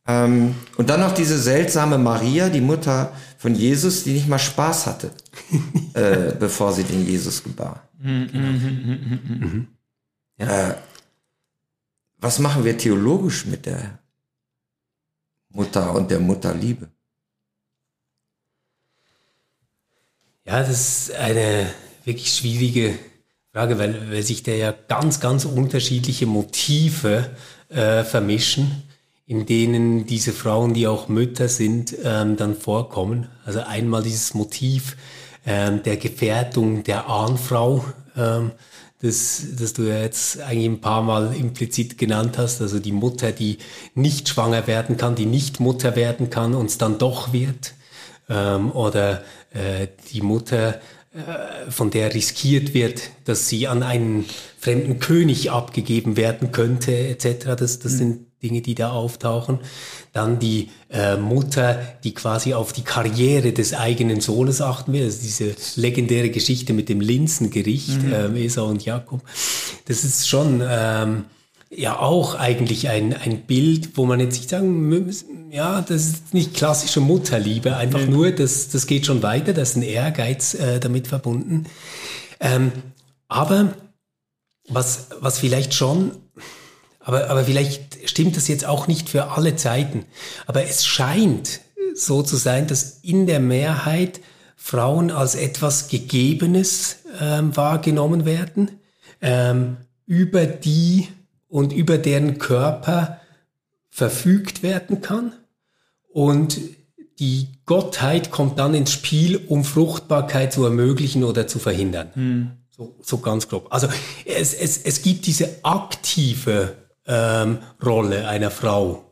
Ähm, und dann noch diese seltsame Maria, die Mutter von Jesus, die nicht mal Spaß hatte, äh, bevor sie den Jesus gebar. Mhm. Ja. Äh, was machen wir theologisch mit der Mutter und der Mutterliebe? Ja, das ist eine wirklich schwierige Frage, weil, weil sich da ja ganz, ganz unterschiedliche Motive äh, vermischen, in denen diese Frauen, die auch Mütter sind, ähm, dann vorkommen. Also einmal dieses Motiv ähm, der Gefährdung der Ahnfrau, ähm, das, das du ja jetzt eigentlich ein paar Mal implizit genannt hast, also die Mutter, die nicht schwanger werden kann, die nicht Mutter werden kann und es dann doch wird, ähm, oder äh, die Mutter, äh, von der riskiert wird, dass sie an einen fremden König abgegeben werden könnte, etc. Das, das mhm. sind Dinge, die da auftauchen. Dann die äh, Mutter, die quasi auf die Karriere des eigenen Sohnes achten will. Also diese legendäre Geschichte mit dem Linsengericht, mhm. ähm, Esau und Jakob. Das ist schon ähm, ja auch eigentlich ein, ein Bild, wo man jetzt nicht sagen, ja, das ist nicht klassische Mutterliebe, einfach mhm. nur, das, das geht schon weiter, da ist ein Ehrgeiz äh, damit verbunden. Ähm, aber was, was vielleicht schon aber, aber vielleicht stimmt das jetzt auch nicht für alle Zeiten. Aber es scheint so zu sein, dass in der Mehrheit Frauen als etwas Gegebenes ähm, wahrgenommen werden, ähm, über die und über deren Körper verfügt werden kann. Und die Gottheit kommt dann ins Spiel, um Fruchtbarkeit zu ermöglichen oder zu verhindern. Hm. So, so ganz grob. Also es, es, es gibt diese aktive ähm, Rolle einer Frau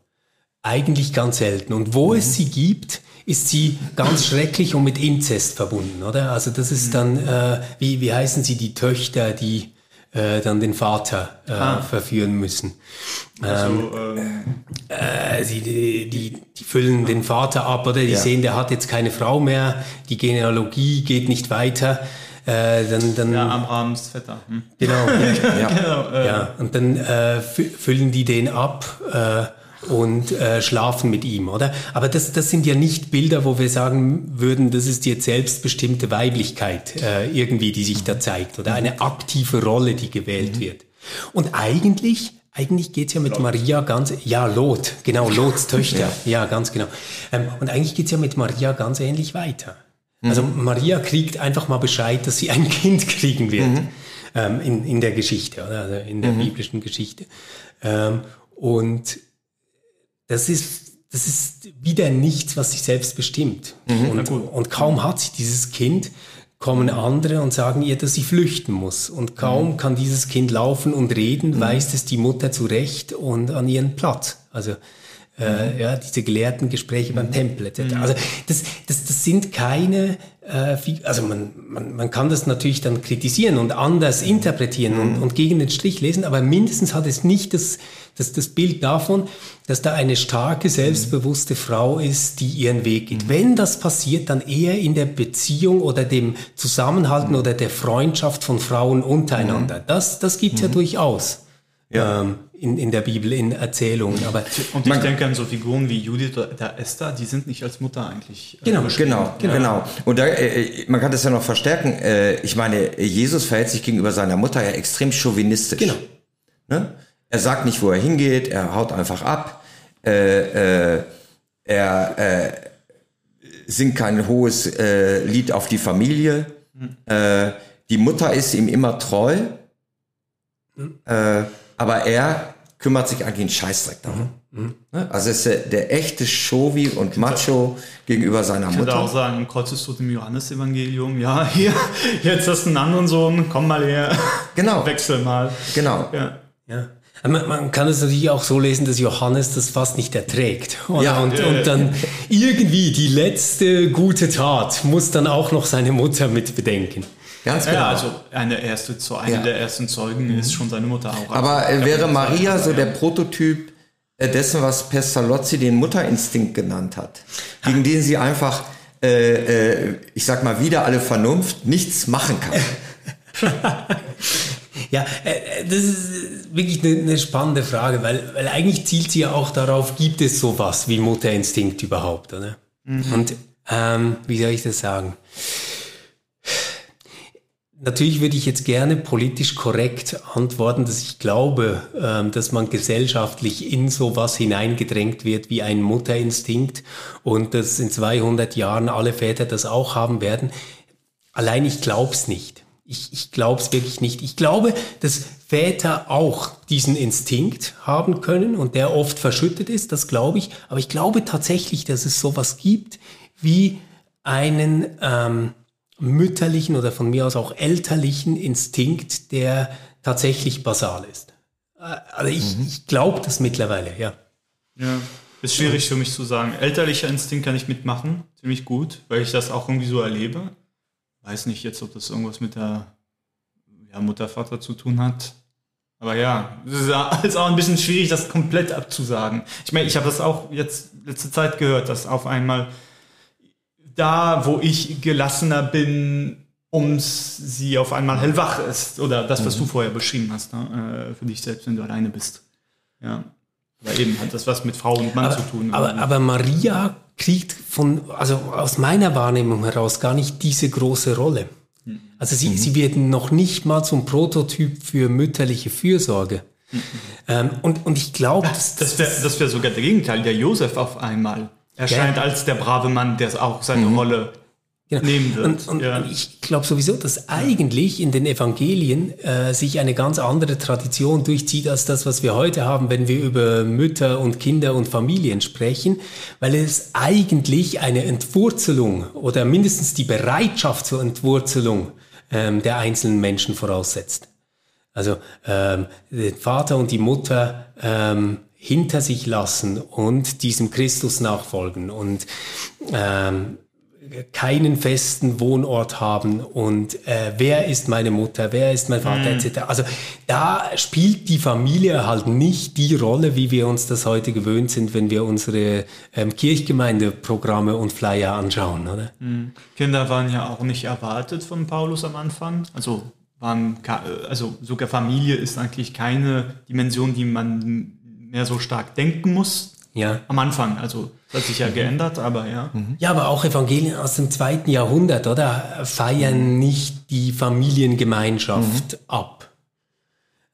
eigentlich ganz selten. Und wo mhm. es sie gibt, ist sie ganz schrecklich und mit Inzest verbunden, oder? Also das ist dann, äh, wie, wie heißen sie, die Töchter, die äh, dann den Vater äh, ah. verführen müssen. Also, ähm, äh, sie, die, die, die füllen den Vater ab, oder? Die ja. sehen, der hat jetzt keine Frau mehr, die Genealogie geht nicht weiter. Äh, dann, dann, ja, Abrahams Vetter. Hm. Genau. ja, genau äh. ja, und dann äh, füllen die den ab äh, und äh, schlafen mit ihm, oder? Aber das, das sind ja nicht Bilder, wo wir sagen würden, das ist jetzt selbstbestimmte Weiblichkeit äh, irgendwie, die sich da zeigt, oder eine aktive Rolle, die gewählt mhm. wird. Und eigentlich eigentlich geht's ja mit Lot. Maria ganz, ja, Lot, genau, Lots Töchter, ja. ja, ganz genau. Ähm, und eigentlich geht's ja mit Maria ganz ähnlich weiter. Mhm. Also Maria kriegt einfach mal Bescheid, dass sie ein Kind kriegen wird mhm. ähm, in, in der Geschichte, oder? Also in der mhm. biblischen Geschichte. Ähm, und das ist, das ist wieder nichts, was sich selbst bestimmt. Mhm. Und, und kaum hat sie dieses Kind, kommen andere und sagen ihr, dass sie flüchten muss. Und kaum mhm. kann dieses Kind laufen und reden, mhm. weist es die Mutter zurecht und an ihren Platz. Also äh, mhm. ja, diese gelehrten Gespräche beim mhm. Tempel etc. Mhm. Also das, das, das sind keine, äh, also man, man, man kann das natürlich dann kritisieren und anders interpretieren und, und gegen den Strich lesen, aber mindestens hat es nicht das, das, das Bild davon, dass da eine starke, selbstbewusste Frau ist, die ihren Weg geht. Wenn das passiert, dann eher in der Beziehung oder dem Zusammenhalten oder der Freundschaft von Frauen untereinander. Das, das gibt's ja durchaus. Ja. Ähm, in, in der Bibel, in Erzählungen. Aber und ich denke an so Figuren wie Judith oder Esther, die sind nicht als Mutter eigentlich. Äh, genau, genau, genau, genau. Und da, äh, man kann das ja noch verstärken. Äh, ich meine, Jesus verhält sich gegenüber seiner Mutter ja extrem chauvinistisch. Genau. Ne? Er sagt nicht, wo er hingeht, er haut einfach ab. Äh, äh, er äh, singt kein hohes äh, Lied auf die Familie. Mhm. Äh, die Mutter ist ihm immer treu. Mhm. Aber er kümmert sich eigentlich einen Scheißdreck darum. Mhm. Ne? Also ist der, der echte Shovi und Macho gegenüber seiner Mutter. Ich würde auch sagen, im Kreuzestod im Johannesevangelium, ja, hier, jetzt hast du einen anderen Sohn, komm mal her. Genau. Wechsel mal. Genau. Ja. ja. Man, man, kann es natürlich auch so lesen, dass Johannes das fast nicht erträgt. Oder? Ja, und, äh, und dann irgendwie die letzte gute Tat muss dann auch noch seine Mutter mit bedenken. Ganz genau. Ja, also eine, erste, eine ja. der ersten Zeugen mhm. ist schon seine Mutter auch. Aber äh, wäre Maria so der Prototyp äh, dessen, was Pestalozzi den Mutterinstinkt genannt hat, gegen den sie einfach, äh, äh, ich sag mal, wieder alle Vernunft nichts machen kann? ja, äh, das ist wirklich eine, eine, spannende Frage, weil, weil eigentlich zielt sie ja auch darauf, gibt es sowas wie Mutterinstinkt überhaupt, oder? Mhm. Und ähm, wie soll ich das sagen? Natürlich würde ich jetzt gerne politisch korrekt antworten, dass ich glaube, ähm, dass man gesellschaftlich in sowas hineingedrängt wird wie ein Mutterinstinkt und dass in 200 Jahren alle Väter das auch haben werden. Allein ich glaube es nicht. Ich, ich glaube es wirklich nicht. Ich glaube, dass Väter auch diesen Instinkt haben können und der oft verschüttet ist, das glaube ich. Aber ich glaube tatsächlich, dass es sowas gibt wie einen... Ähm, mütterlichen oder von mir aus auch elterlichen Instinkt, der tatsächlich basal ist. Äh, also ich, mhm. ich glaube das mittlerweile, ja. Ja, ist schwierig für mich zu sagen. Elterlicher Instinkt kann ich mitmachen, ziemlich gut, weil ich das auch irgendwie so erlebe. Weiß nicht jetzt, ob das irgendwas mit der ja, Mutter, Vater zu tun hat. Aber ja, es ist auch ein bisschen schwierig, das komplett abzusagen. Ich meine, ich habe das auch jetzt letzte Zeit gehört, dass auf einmal da, wo ich gelassener bin, ums sie auf einmal hellwach ist. Oder das, was mhm. du vorher beschrieben hast, ne? Äh, für dich selbst, wenn du alleine bist. Ja. Aber eben hat das was mit Frau und Mann aber, zu tun. Aber, aber Maria kriegt von, also aus meiner Wahrnehmung heraus gar nicht diese große Rolle. Mhm. Also sie, mhm. sie werden noch nicht mal zum Prototyp für mütterliche Fürsorge. Mhm. Ähm, und, und ich glaube, das, das wäre das wär sogar der Gegenteil, der Josef auf einmal erscheint ja. als der brave Mann, der auch seine mhm. Rolle Genau. nehmen wird. Und, und, ja. ich glaube sowieso, dass eigentlich in den Evangelien äh, sich eine ganz andere Tradition durchzieht als das, was wir heute haben, wenn wir über Mütter und Kinder und Familien sprechen, weil es eigentlich eine Entwurzelung oder mindestens die Bereitschaft zur Entwurzelung ähm, der einzelnen Menschen voraussetzt. Also ähm, den Vater und die Mutter ähm, hinter sich lassen und diesem Christus nachfolgen und ähm, keinen festen Wohnort haben und äh, wer ist meine Mutter, wer ist mein Vater mhm. etc. Also da spielt die Familie halt nicht die Rolle, wie wir uns das heute gewöhnt sind, wenn wir unsere ähm, Kirchgemeindeprogramme und Flyer anschauen, oder? Mhm. Kinder waren ja auch nicht erwartet von Paulus am Anfang, also waren, also sogar Familie ist eigentlich keine Dimension, die man mehr so stark denken muss. Ja. Am Anfang, also das hat sich ja geändert, aber ja. Ja, aber auch Evangelien aus dem zweiten Jahrhundert, oder? Feiern nicht die Familiengemeinschaft ab.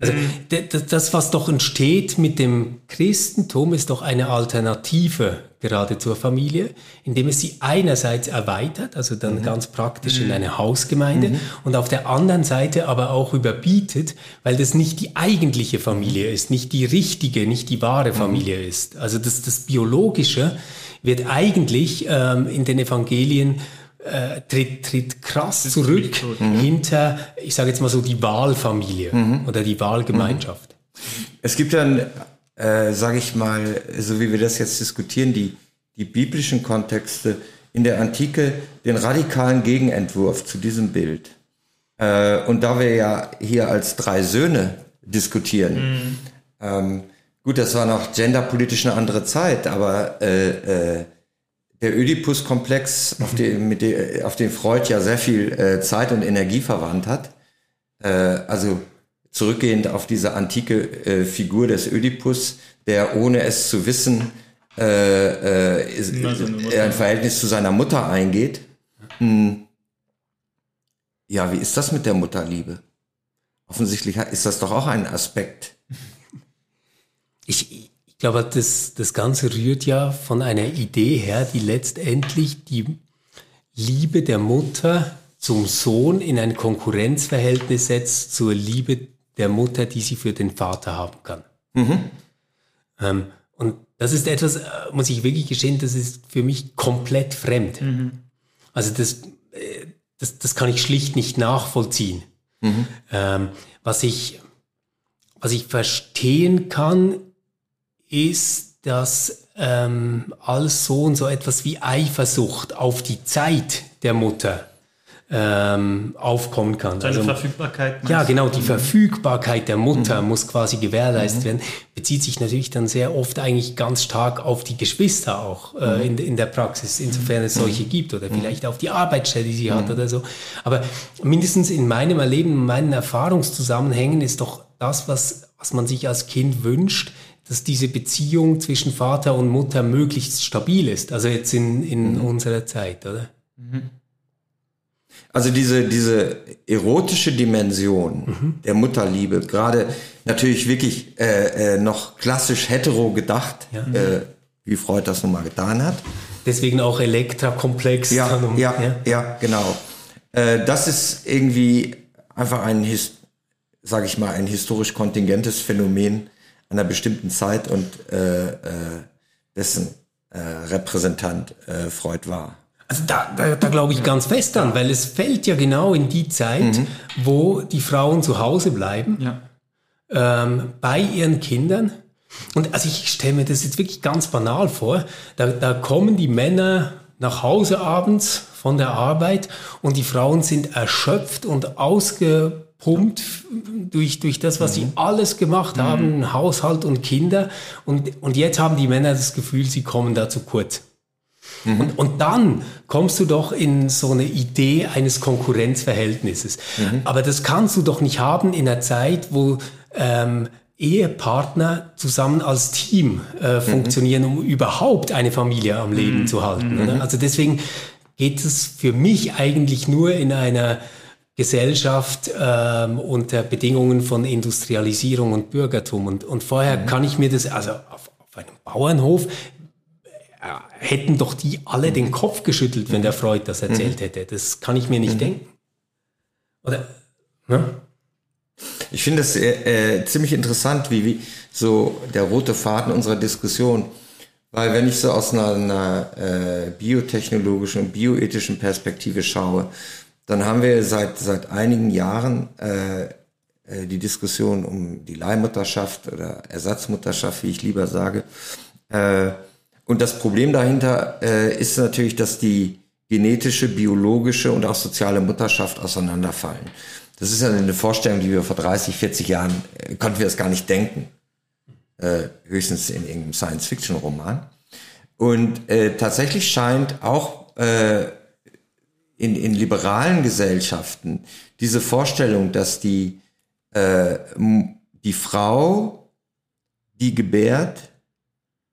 Also d- das, was doch entsteht mit dem Christentum, ist doch eine Alternative gerade zur Familie, indem es sie einerseits erweitert, also dann ganz praktisch in eine Hausgemeinde, und auf der anderen Seite aber auch überbietet, weil das nicht die eigentliche Familie ist, nicht die richtige, nicht die wahre Familie ist. Also das, das Biologische wird eigentlich ähm, in den Evangelien äh, tritt, tritt krass zurück hinter, ich sage jetzt mal so, die Wahlfamilie oder die Wahlgemeinschaft. Es gibt dann, äh, sage ich mal, so wie wir das jetzt diskutieren, die, die biblischen Kontexte in der Antike den radikalen Gegenentwurf zu diesem Bild. Äh, und da wir ja hier als drei Söhne diskutieren, ähm, gut, das war noch genderpolitisch eine andere Zeit, aber äh, äh, der Oedipus-Komplex, auf den, mit dem, auf den Freud ja sehr viel äh, Zeit und Energie verwandt hat, äh, also zurückgehend auf diese antike äh, Figur des Oedipus, der ohne es zu wissen äh, äh, er ein Verhältnis zu seiner Mutter eingeht. Hm. Ja, wie ist das mit der Mutterliebe? Offensichtlich ist das doch auch ein Aspekt. Ich glaube, das, das Ganze rührt ja von einer Idee her, die letztendlich die Liebe der Mutter zum Sohn in ein Konkurrenzverhältnis setzt zur Liebe der Mutter, die sie für den Vater haben kann. Ähm, und das ist etwas, äh, muss ich wirklich gestehen, das ist für mich komplett fremd. Also das, äh, das, das kann ich schlicht nicht nachvollziehen. Ähm, was ich, was ich verstehen kann, ist, dass ähm, als Sohn so etwas wie Eifersucht auf die Zeit der Mutter ähm, aufkommen kann. Seine Also- Verfügbarkeit. ja, genau, die Verfügbarkeit der Mutter muss quasi gewährleistet werden. Bezieht sich natürlich dann sehr oft eigentlich ganz stark auf die Geschwister auch äh, in, in der Praxis, insofern es solche gibt oder vielleicht auf die Arbeitsstelle, die sie hat oder so. Aber mindestens in meinem Erleben, in meinen Erfahrungszusammenhängen ist doch das, was, was man sich als Kind wünscht, dass diese Beziehung zwischen Vater und Mutter möglichst stabil ist. Also jetzt in, in unserer Zeit, oder? Also diese, diese erotische Dimension der Mutterliebe, gerade natürlich wirklich äh, äh, noch klassisch hetero gedacht, äh, wie Freud das nun mal getan hat. Deswegen auch Elektra-Komplex. Ja, um- ja, ja, genau. Äh, das ist irgendwie einfach ein, sage ich mal, ein historisch kontingentes Phänomen einer bestimmten Zeit und äh, äh, dessen äh, Repräsentant äh, Freud war. Also da, da, da glaube ich ganz fest an, weil es fällt ja genau in die Zeit, wo die Frauen zu Hause bleiben, Ja. ähm, bei ihren Kindern. Und also ich stelle mir das jetzt wirklich ganz banal vor. Da, da kommen die Männer nach Hause abends von der Arbeit und die Frauen sind erschöpft und ausgepumpt durch, durch das, was sie alles gemacht haben, Haushalt und Kinder. Und, und jetzt haben die Männer das Gefühl, sie kommen da zu kurz. Und, und dann kommst du doch in so eine Idee eines Konkurrenzverhältnisses. Aber das kannst du doch nicht haben in einer Zeit, wo ähm, Ehepartner zusammen als Team äh, funktionieren, um überhaupt eine Familie am Leben zu halten. Also deswegen geht es für mich eigentlich nur in einer Gesellschaft ähm, unter Bedingungen von Industrialisierung und Bürgertum. Und, und vorher kann ich mir das, also auf, auf einem Bauernhof, hätten doch die alle den Kopf geschüttelt, wenn der Freud das erzählt hätte. Das kann ich mir nicht denken. Oder? Ne? Ich finde es äh, äh, ziemlich interessant, wie, wie so der rote Faden unserer Diskussion, weil wenn ich so aus einer, einer äh, biotechnologischen und bioethischen Perspektive schaue, dann haben wir seit seit einigen Jahren äh, äh, die Diskussion um die Leihmutterschaft oder Ersatzmutterschaft, wie ich lieber sage. Äh, und das Problem dahinter äh, ist natürlich, dass die genetische, biologische und auch soziale Mutterschaft auseinanderfallen. Das ist ja eine Vorstellung, die wir vor 30, 40 Jahren, äh, konnten wir es gar nicht denken. Äh, höchstens in irgendeinem Science-Fiction-Roman. Und tatsächlich scheint auch äh, in, in liberalen Gesellschaften diese Vorstellung, dass die, äh, die Frau, die gebärt,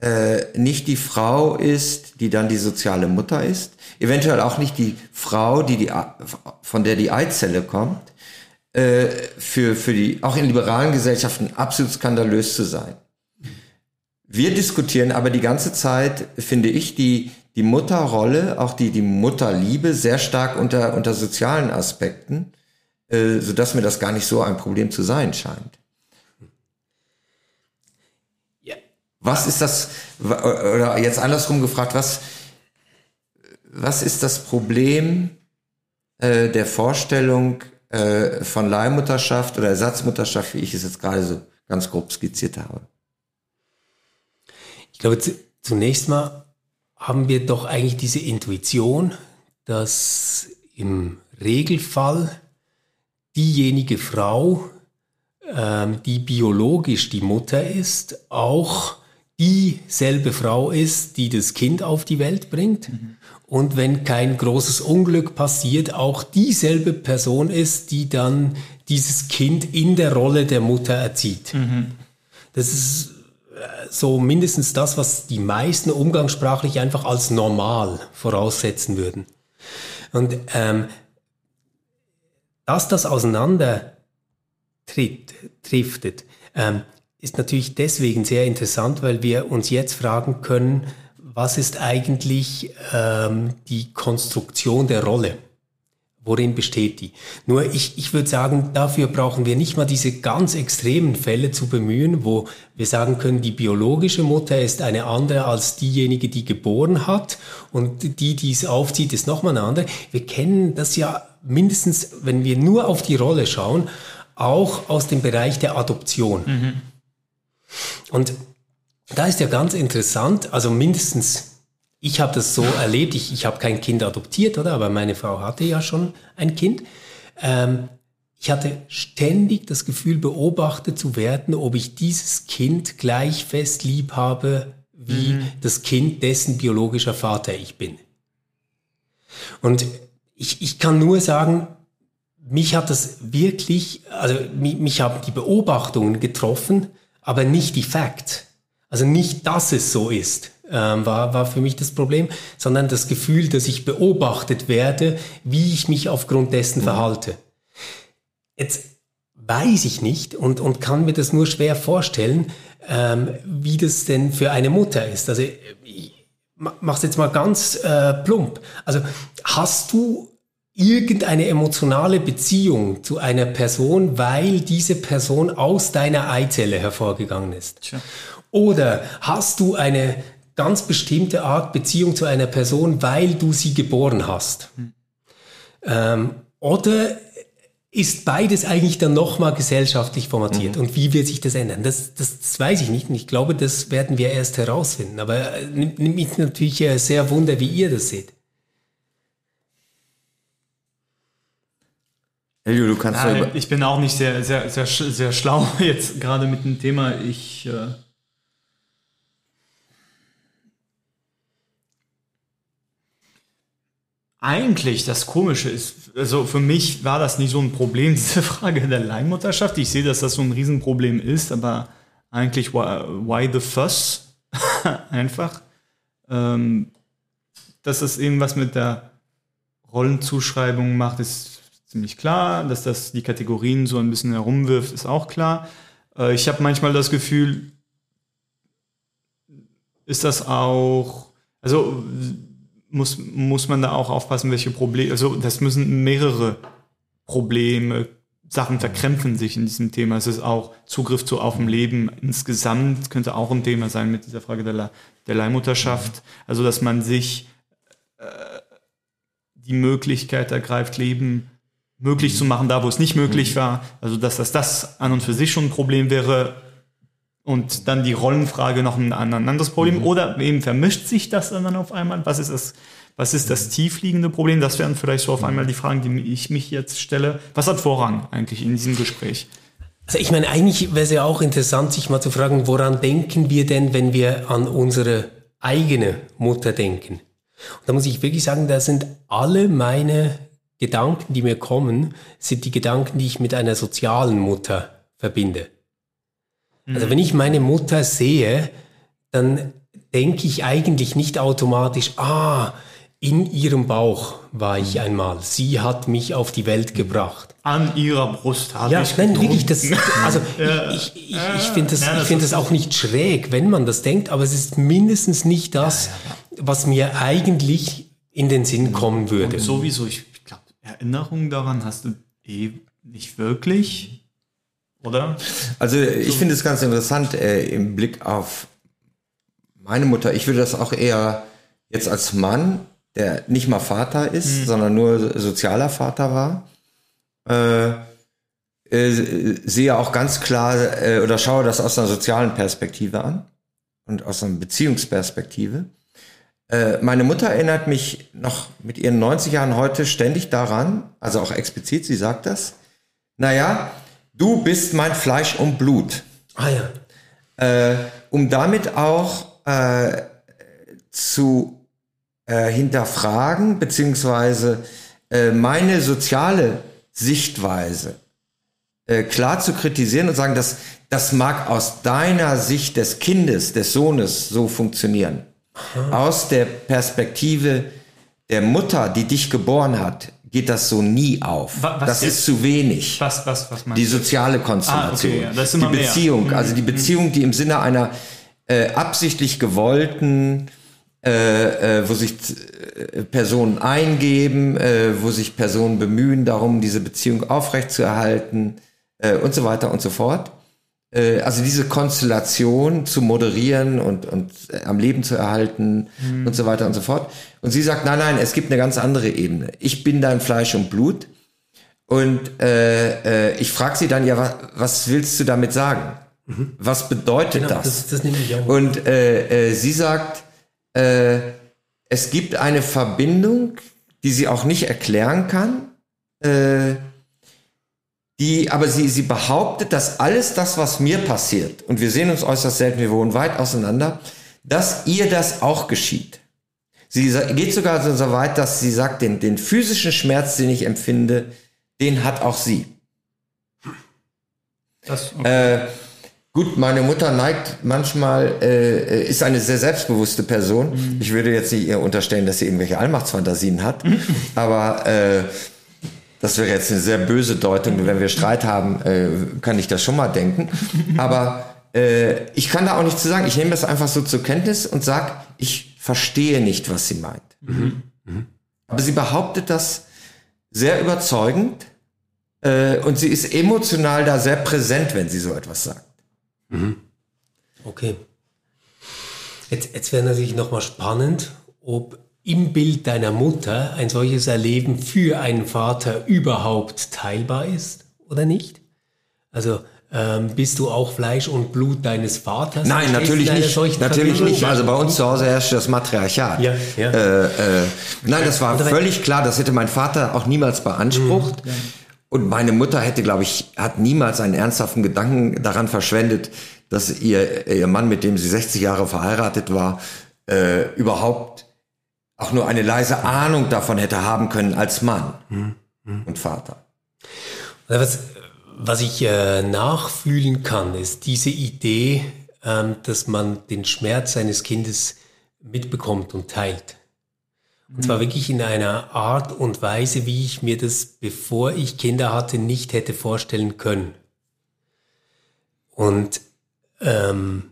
äh, nicht die Frau ist, die dann die soziale Mutter ist, eventuell auch nicht die Frau, die die von der die Eizelle kommt, äh, für für die auch in liberalen Gesellschaften absolut skandalös zu sein. Wir diskutieren aber die ganze Zeit, finde ich, die die Mutterrolle, auch die die Mutterliebe sehr stark unter unter sozialen Aspekten, äh, so dass mir das gar nicht so ein Problem zu sein scheint. Was ist das, oder jetzt andersrum gefragt, was, was ist das Problem äh, der Vorstellung äh, von Leihmutterschaft oder Ersatzmutterschaft, wie ich es jetzt gerade so ganz grob skizziert habe? Ich glaube, zunächst mal haben wir doch eigentlich diese Intuition, dass im Regelfall diejenige Frau, ähm, die biologisch die Mutter ist, auch dieselbe Frau ist, die das Kind auf die Welt bringt. Mhm. Und wenn kein großes Unglück passiert, auch dieselbe Person ist, die dann dieses Kind in der Rolle der Mutter erzieht. Mhm. Das ist so mindestens das, was die meisten umgangssprachlich einfach als normal voraussetzen würden. Und ähm, dass das auseinander tritt, driftet, ähm, ist natürlich deswegen sehr interessant, weil wir uns jetzt fragen können, was ist eigentlich ähm, die Konstruktion der Rolle? Worin besteht die? Nur ich, ich würde sagen, dafür brauchen wir nicht mal diese ganz extremen Fälle zu bemühen, wo wir sagen können, die biologische Mutter ist eine andere als diejenige, die geboren hat und die, die es aufzieht, ist nochmal eine andere. Wir kennen das ja mindestens, wenn wir nur auf die Rolle schauen, auch aus dem Bereich der Adoption. Mhm. Und da ist ja ganz interessant, also mindestens, ich habe das so erlebt, ich, ich habe kein Kind adoptiert, oder? Aber meine Frau hatte ja schon ein Kind. Ähm, ich hatte ständig das Gefühl, beobachtet zu werden, ob ich dieses Kind gleich fest lieb habe, wie mhm. das Kind, dessen biologischer Vater ich bin. Und ich, ich kann nur sagen, mich hat das wirklich, also mich, mich haben die Beobachtungen getroffen, aber nicht die Fact. Also nicht, dass es so ist, ähm, war, war für mich das Problem, sondern das Gefühl, dass ich beobachtet werde, wie ich mich aufgrund dessen verhalte. Jetzt weiß ich nicht und, und kann mir das nur schwer vorstellen, ähm, wie das denn für eine Mutter ist. Also ich mach's jetzt mal ganz äh, plump. Also hast du irgendeine emotionale Beziehung zu einer Person, weil diese Person aus deiner Eizelle hervorgegangen ist? Tja. Oder hast du eine ganz bestimmte Art Beziehung zu einer Person, weil du sie geboren hast? Hm. Ähm, oder ist beides eigentlich dann nochmal gesellschaftlich formatiert? Mhm. Und wie wird sich das ändern? Das, das, das weiß ich nicht und ich glaube, das werden wir erst herausfinden. Aber äh, nimmt mich natürlich äh, sehr wunder, wie ihr das seht. Elio, du kannst ja, Ich bin auch nicht sehr, sehr, sehr, sehr schlau jetzt gerade mit dem Thema. Ich. Äh Eigentlich das Komische ist, also für mich war das nicht so ein Problem, diese Frage der Leihmutterschaft. Ich sehe, dass das so ein Riesenproblem ist, aber eigentlich why, why the fuss? Einfach. Ähm, dass das irgendwas mit der Rollenzuschreibung macht, ist ziemlich klar. Dass das die Kategorien so ein bisschen herumwirft, ist auch klar. Äh, ich habe manchmal das Gefühl, ist das auch, also muss, muss man da auch aufpassen, welche Probleme, also das müssen mehrere Probleme, Sachen verkrämpfen sich in diesem Thema. Es ist auch Zugriff zu auf dem Leben insgesamt könnte auch ein Thema sein mit dieser Frage der, der Leihmutterschaft. Also, dass man sich äh, die Möglichkeit ergreift, Leben möglich zu machen, da wo es nicht möglich mhm. war. Also dass das, das an und für sich schon ein Problem wäre und dann die Rollenfrage noch ein, anderes Problem. Mhm. Oder eben vermischt sich das dann auf einmal? Was ist das, was ist das tiefliegende Problem? Das wären vielleicht so auf einmal die Fragen, die ich mich jetzt stelle. Was hat Vorrang eigentlich in diesem Gespräch? Also ich meine, eigentlich wäre es ja auch interessant, sich mal zu fragen, woran denken wir denn, wenn wir an unsere eigene Mutter denken? Und da muss ich wirklich sagen, da sind alle meine Gedanken, die mir kommen, sind die Gedanken, die ich mit einer sozialen Mutter verbinde. Mhm. Also wenn ich meine Mutter sehe, dann denke ich eigentlich nicht automatisch, ah, in ihrem Bauch war ich einmal. Sie hat mich auf die Welt gebracht. An ihrer Brust habe Ja, ich nein, getrunken. wirklich, das, also ich, ich, ich, ich finde das, Ja, ich das finde das auch nicht schräg, wenn man das denkt, aber es ist mindestens nicht das, was mir eigentlich in den Sinn kommen würde. Und sowieso, ich glaube, Erinnerungen daran hast du eh nicht wirklich, oder? Also ich finde es ganz interessant äh, im Blick auf meine Mutter. Ich würde das auch eher jetzt als Mann, der nicht mal Vater ist, sondern nur sozialer Vater war, äh, äh, sehe auch ganz klar äh, oder schaue das aus einer sozialen Perspektive an und aus einer Beziehungsperspektive. Äh, meine Mutter erinnert mich noch mit ihren 90 Jahren heute ständig daran, also auch explizit, sie sagt das, naja, du bist mein Fleisch und Blut. Ah ja. Äh, um damit auch äh, zu äh, hinterfragen, beziehungsweise äh, meine soziale Sichtweise äh, klar zu kritisieren und sagen, dass das mag aus deiner Sicht des Kindes, des Sohnes so funktionieren. Aus der Perspektive der Mutter, die dich geboren hat, geht das so nie auf. Wa- was das jetzt? ist zu wenig. Was, was, was meinst Die soziale Konstellation. Ah, okay, ja, das ist die immer mehr. Mhm. Beziehung, also die Beziehung, die im Sinne einer äh, absichtlich gewollten, äh, äh, wo sich äh, Personen eingeben, äh, wo sich Personen bemühen darum, diese Beziehung aufrechtzuerhalten äh, und so weiter und so fort. Äh, also diese Konstellation zu moderieren und, und äh, am Leben zu erhalten Mhm. und so weiter und so fort. Und sie sagt, nein, nein, es gibt eine ganz andere Ebene. Ich bin dein Fleisch und Blut. Und äh, äh, ich frage sie dann, ja, was, was willst du damit sagen? Was bedeutet Genau, das? das, das nehme ich auch. Und äh, äh, sie sagt, äh, es gibt eine Verbindung, die sie auch nicht erklären kann, äh, die, aber sie, sie behauptet, dass alles das, was mir passiert, und wir sehen uns äußerst selten, wir wohnen weit auseinander, dass ihr das auch geschieht. Sie geht sogar so weit, dass sie sagt, den, den physischen Schmerz, den ich empfinde, den hat auch sie. Das, okay. Äh, gut, meine Mutter neigt manchmal, äh, ist eine sehr selbstbewusste Person. Ich würde jetzt nicht ihr unterstellen, dass sie irgendwelche Allmachtsfantasien hat, aber äh, das wäre jetzt eine sehr böse Deutung. Wenn wir Streit haben, äh, kann ich das schon mal denken. Aber äh, ich kann da auch nichts zu sagen. Ich nehme das einfach so zur Kenntnis und sage, ich verstehe nicht, was sie meint. Aber sie behauptet das sehr überzeugend äh, und sie ist emotional da sehr präsent, wenn sie so etwas sagt. Okay. Jetzt, jetzt wäre natürlich nochmal spannend, ob im Bild deiner Mutter ein solches Erleben für einen Vater überhaupt teilbar ist oder nicht? Also ähm, bist du auch Fleisch und Blut deines Vaters? Nein, natürlich nicht. Natürlich Verbindung? nicht. Also bei uns zu Hause herrscht das Matriarchat. Ja, ja. Äh, äh, nein, das war wenn- völlig klar. Das hätte mein Vater auch niemals beansprucht. Mhm, Und meine Mutter hätte, glaube ich, hat niemals einen ernsthaften Gedanken daran verschwendet, dass ihr, ihr Mann, mit dem sie 60 Jahre verheiratet war, äh, überhaupt auch nur eine leise Ahnung davon hätte haben können als Mann Mhm, und Vater. Was, was ich äh, nachfühlen kann, ist diese Idee, ähm, dass man den Schmerz seines Kindes mitbekommt und teilt. Und zwar wirklich in einer Art und Weise, wie ich mir das, bevor ich Kinder hatte, nicht hätte vorstellen können. Und ähm,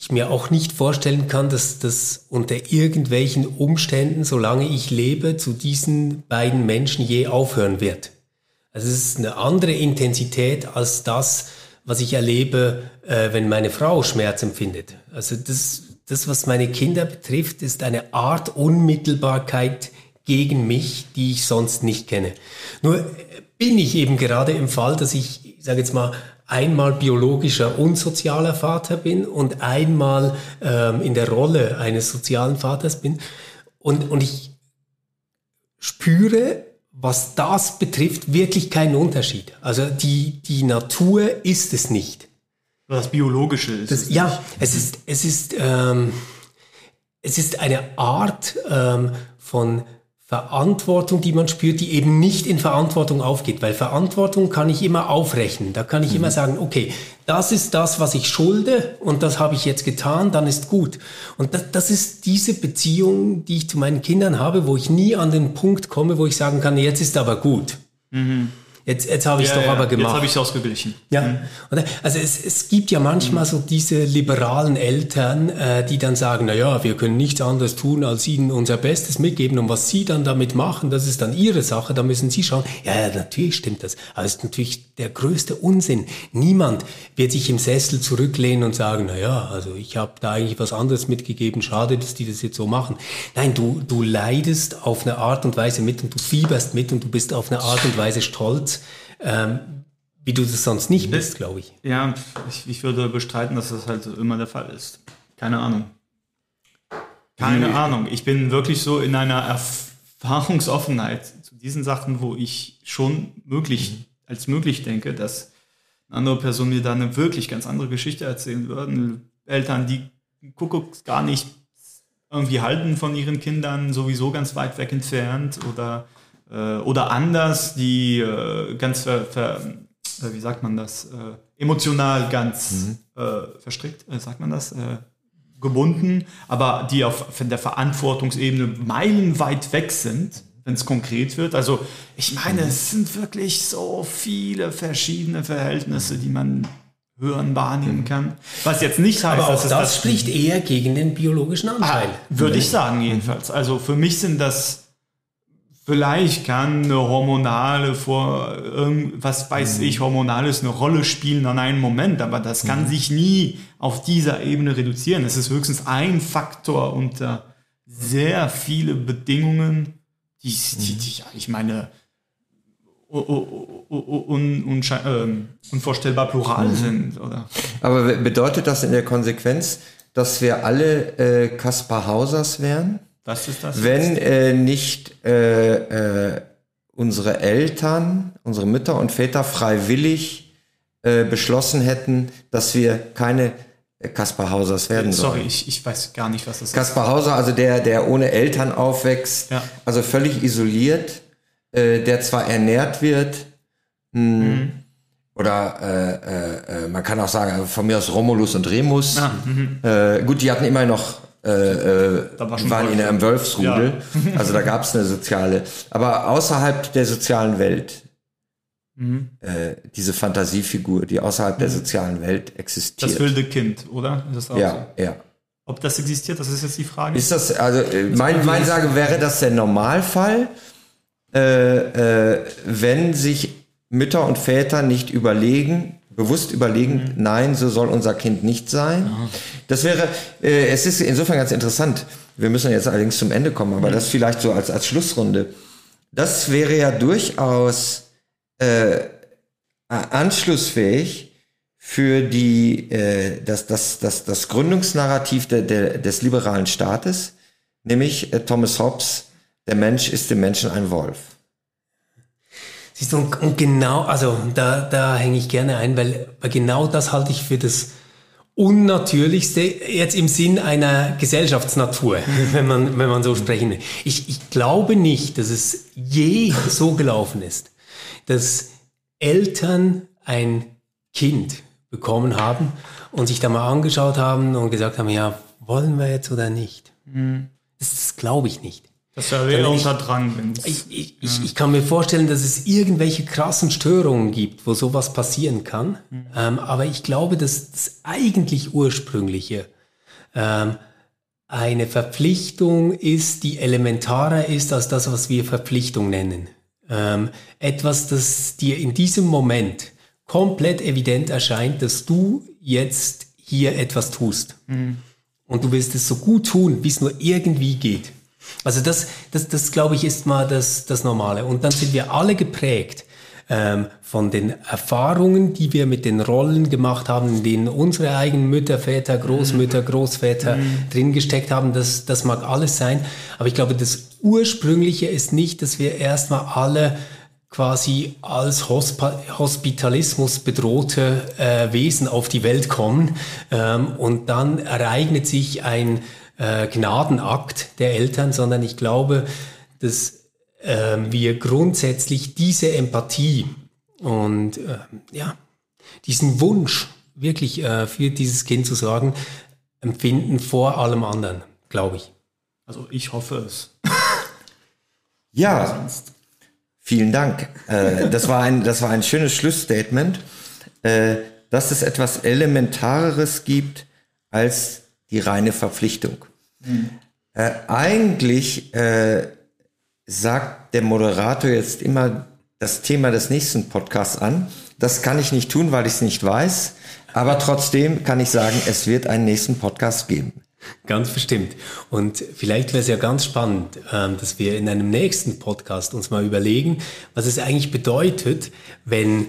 ich mir auch nicht vorstellen kann, dass das unter irgendwelchen Umständen, solange ich lebe, zu diesen beiden Menschen je aufhören wird. Also es ist eine andere Intensität als das, was ich erlebe, äh, wenn meine Frau Schmerz empfindet. Also das, das, was meine Kinder betrifft, ist eine Art Unmittelbarkeit gegen mich, die ich sonst nicht kenne. Nur äh, bin ich eben gerade im Fall, dass ich, ich sage jetzt mal, einmal biologischer und sozialer Vater bin und einmal ähm, in der Rolle eines sozialen Vaters bin. Und, und ich spüre, was das betrifft, wirklich keinen Unterschied. Also die, die Natur ist es nicht. das Biologische ist. Das, ja, es ist, es ist, ähm, es ist eine Art ähm, von Verantwortung, die man spürt, die eben nicht in Verantwortung aufgeht, weil Verantwortung kann ich immer aufrechnen. Da kann ich mhm. immer sagen, okay, das ist das, was ich schulde und das habe ich jetzt getan, dann ist gut. Und das, das ist diese Beziehung, die ich zu meinen Kindern habe, wo ich nie an den Punkt komme, wo ich sagen kann, jetzt ist aber gut. Mhm. Jetzt, jetzt habe ich es ja, doch ja, aber gemacht. Jetzt habe ich es ausgeglichen. Ja. Mhm. Also es, es gibt ja manchmal mhm. so diese liberalen Eltern, äh, die dann sagen, na ja, wir können nichts anderes tun, als ihnen unser Bestes mitgeben. Und was sie dann damit machen, das ist dann ihre Sache. Da müssen sie schauen. Ja, ja natürlich stimmt das. Aber es ist natürlich der größte Unsinn. Niemand wird sich im Sessel zurücklehnen und sagen, na ja, also ich habe da eigentlich was anderes mitgegeben. Schade, dass die das jetzt so machen. Nein, du, du leidest auf eine Art und Weise mit und du fieberst mit und du bist auf eine Art und Weise stolz ähm, wie du das sonst nicht bist, glaube ich. Ja, ich, ich, würde bestreiten, dass das halt immer der Fall ist. Keine Ahnung. Keine mhm. Ahnung. Ich bin wirklich so in einer Erfahrungsoffenheit zu diesen Sachen, wo ich schon möglich, mhm. als möglich denke, dass eine andere Person mir da eine wirklich ganz andere Geschichte erzählen würden. Eltern, die Kuckucks gar nicht irgendwie halten von ihren Kindern, sowieso ganz weit weg entfernt oder äh, oder anders, die äh, ganz ver, ver, äh, wie sagt man das, äh, emotional ganz mhm. äh, verstrickt, äh, sagt man das, gebunden, aber die auf der Verantwortungsebene meilenweit weg sind, wenn es konkret wird. Also ich meine, es sind wirklich so viele verschiedene Verhältnisse, die man hören, wahrnehmen mhm. kann. Was jetzt nicht heißt, aber auch das, das spricht eher gegen den biologischen Anteil. Ah, würde ich sagen jedenfalls. Also für mich sind das Vielleicht kann eine hormonale vor was weiß mhm. ich hormonales eine Rolle spielen an einem Moment, aber das kann mhm. sich nie auf dieser Ebene reduzieren. Es ist höchstens ein Faktor unter sehr viele Bedingungen, die, die, die ich meine un, un, ähm, unvorstellbar plural mhm. sind. Oder? Aber bedeutet das in der Konsequenz, dass wir alle äh, Kaspar Hausers wären? Was ist das? Wenn äh, nicht äh, äh, unsere Eltern, unsere Mütter und Väter freiwillig äh, beschlossen hätten, dass wir keine äh, Kaspar Hausers werden sollen. Sorry, ich, ich weiß gar nicht, was das Kaspar ist. Kaspar Hauser, also der, der ohne Eltern aufwächst, ja. also völlig isoliert, äh, der zwar ernährt wird, mh, mhm. oder äh, äh, äh, man kann auch sagen, von mir aus Romulus und Remus. Ah, mhm. äh, gut, die hatten immer noch äh, äh, war waren in einem Wölfsrudel. Ja. also da gab es eine soziale. Aber außerhalb der sozialen Welt, mhm. äh, diese Fantasiefigur, die außerhalb mhm. der sozialen Welt existiert. Das wilde Kind, oder? Ist ja, so? ja. Ob das existiert, das ist jetzt die Frage. Ist das, also äh, mein, mein Sage wäre das der Normalfall, äh, äh, wenn sich Mütter und Väter nicht überlegen, bewusst überlegen, mhm. nein, so soll unser Kind nicht sein. Aha. Das wäre, äh, es ist insofern ganz interessant. Wir müssen jetzt allerdings zum Ende kommen, aber mhm. das vielleicht so als, als Schlussrunde. Das wäre ja durchaus äh, anschlussfähig für die, äh, das, das, das, das Gründungsnarrativ der, der, des liberalen Staates, nämlich äh, Thomas Hobbes, der Mensch ist dem Menschen ein Wolf. Siehst du, und, und genau, also da, da hänge ich gerne ein, weil, weil genau das halte ich für das Unnatürlichste, jetzt im Sinn einer Gesellschaftsnatur, wenn man, wenn man so sprechen will. Ich, ich glaube nicht, dass es je so gelaufen ist, dass Eltern ein Kind bekommen haben und sich da mal angeschaut haben und gesagt haben, ja, wollen wir jetzt oder nicht? Mhm. Das, das glaube ich nicht. Das wäre unter Drang. Ich, ich, ich, ich, kann mir vorstellen, dass es irgendwelche krassen Störungen gibt, wo sowas passieren kann. Mhm. Ähm, aber ich glaube, dass das eigentlich ursprüngliche ähm, eine Verpflichtung ist, die elementarer ist als das, was wir Verpflichtung nennen. Ähm, etwas, das dir in diesem Moment komplett evident erscheint, dass du jetzt hier etwas tust. Mhm. Und du willst es so gut tun, wie es nur irgendwie geht. Also das, das, das glaube ich, ist mal das, das Normale. Und dann sind wir alle geprägt ähm, von den Erfahrungen, die wir mit den Rollen gemacht haben, in denen unsere eigenen Mütter, Väter, Großmütter, Großväter mhm. drin gesteckt haben. Das, das mag alles sein. Aber ich glaube, das Ursprüngliche ist nicht, dass wir erstmal alle quasi als Hosp Hospitalismus bedrohte äh, Wesen auf die Welt kommen ähm, und dann ereignet sich ein äh, Gnadenakt der Eltern, sondern ich glaube, dass äh, wir grundsätzlich diese Empathie und äh, ja, diesen Wunsch wirklich äh, für dieses Kind zu sorgen, empfinden vor allem anderen, glaube ich. Also ich hoffe es. Ja, vielen Dank. Äh, das, war ein, das war ein schönes Schlussstatement, äh, dass es etwas Elementareres gibt als die reine Verpflichtung. Äh, eigentlich äh, sagt der Moderator jetzt immer das Thema des nächsten Podcasts an. Das kann ich nicht tun, weil ich es nicht weiß. Aber trotzdem kann ich sagen, es wird einen nächsten Podcast geben. Ganz bestimmt. Und vielleicht wäre es ja ganz spannend, ähm, dass wir in einem nächsten Podcast uns mal überlegen, was es eigentlich bedeutet, wenn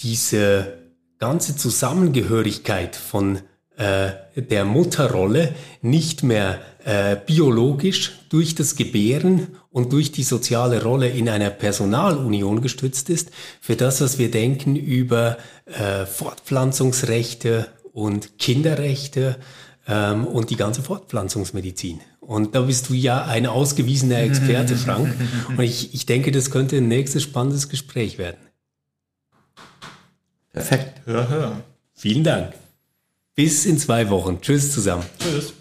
diese ganze Zusammengehörigkeit von äh, der Mutterrolle nicht mehr äh, biologisch durch das Gebären und durch die soziale Rolle in einer Personalunion gestützt ist, für das, was wir denken über äh, Fortpflanzungsrechte und Kinderrechte ähm, und die ganze Fortpflanzungsmedizin. Und da bist du ja ein ausgewiesener Experte, Frank. Und ich, ich denke, das könnte ein nächstes spannendes Gespräch werden. Perfekt. Hör, hör. Vielen Dank. Bis in zwei Wochen. Tschüss zusammen. Tschüss.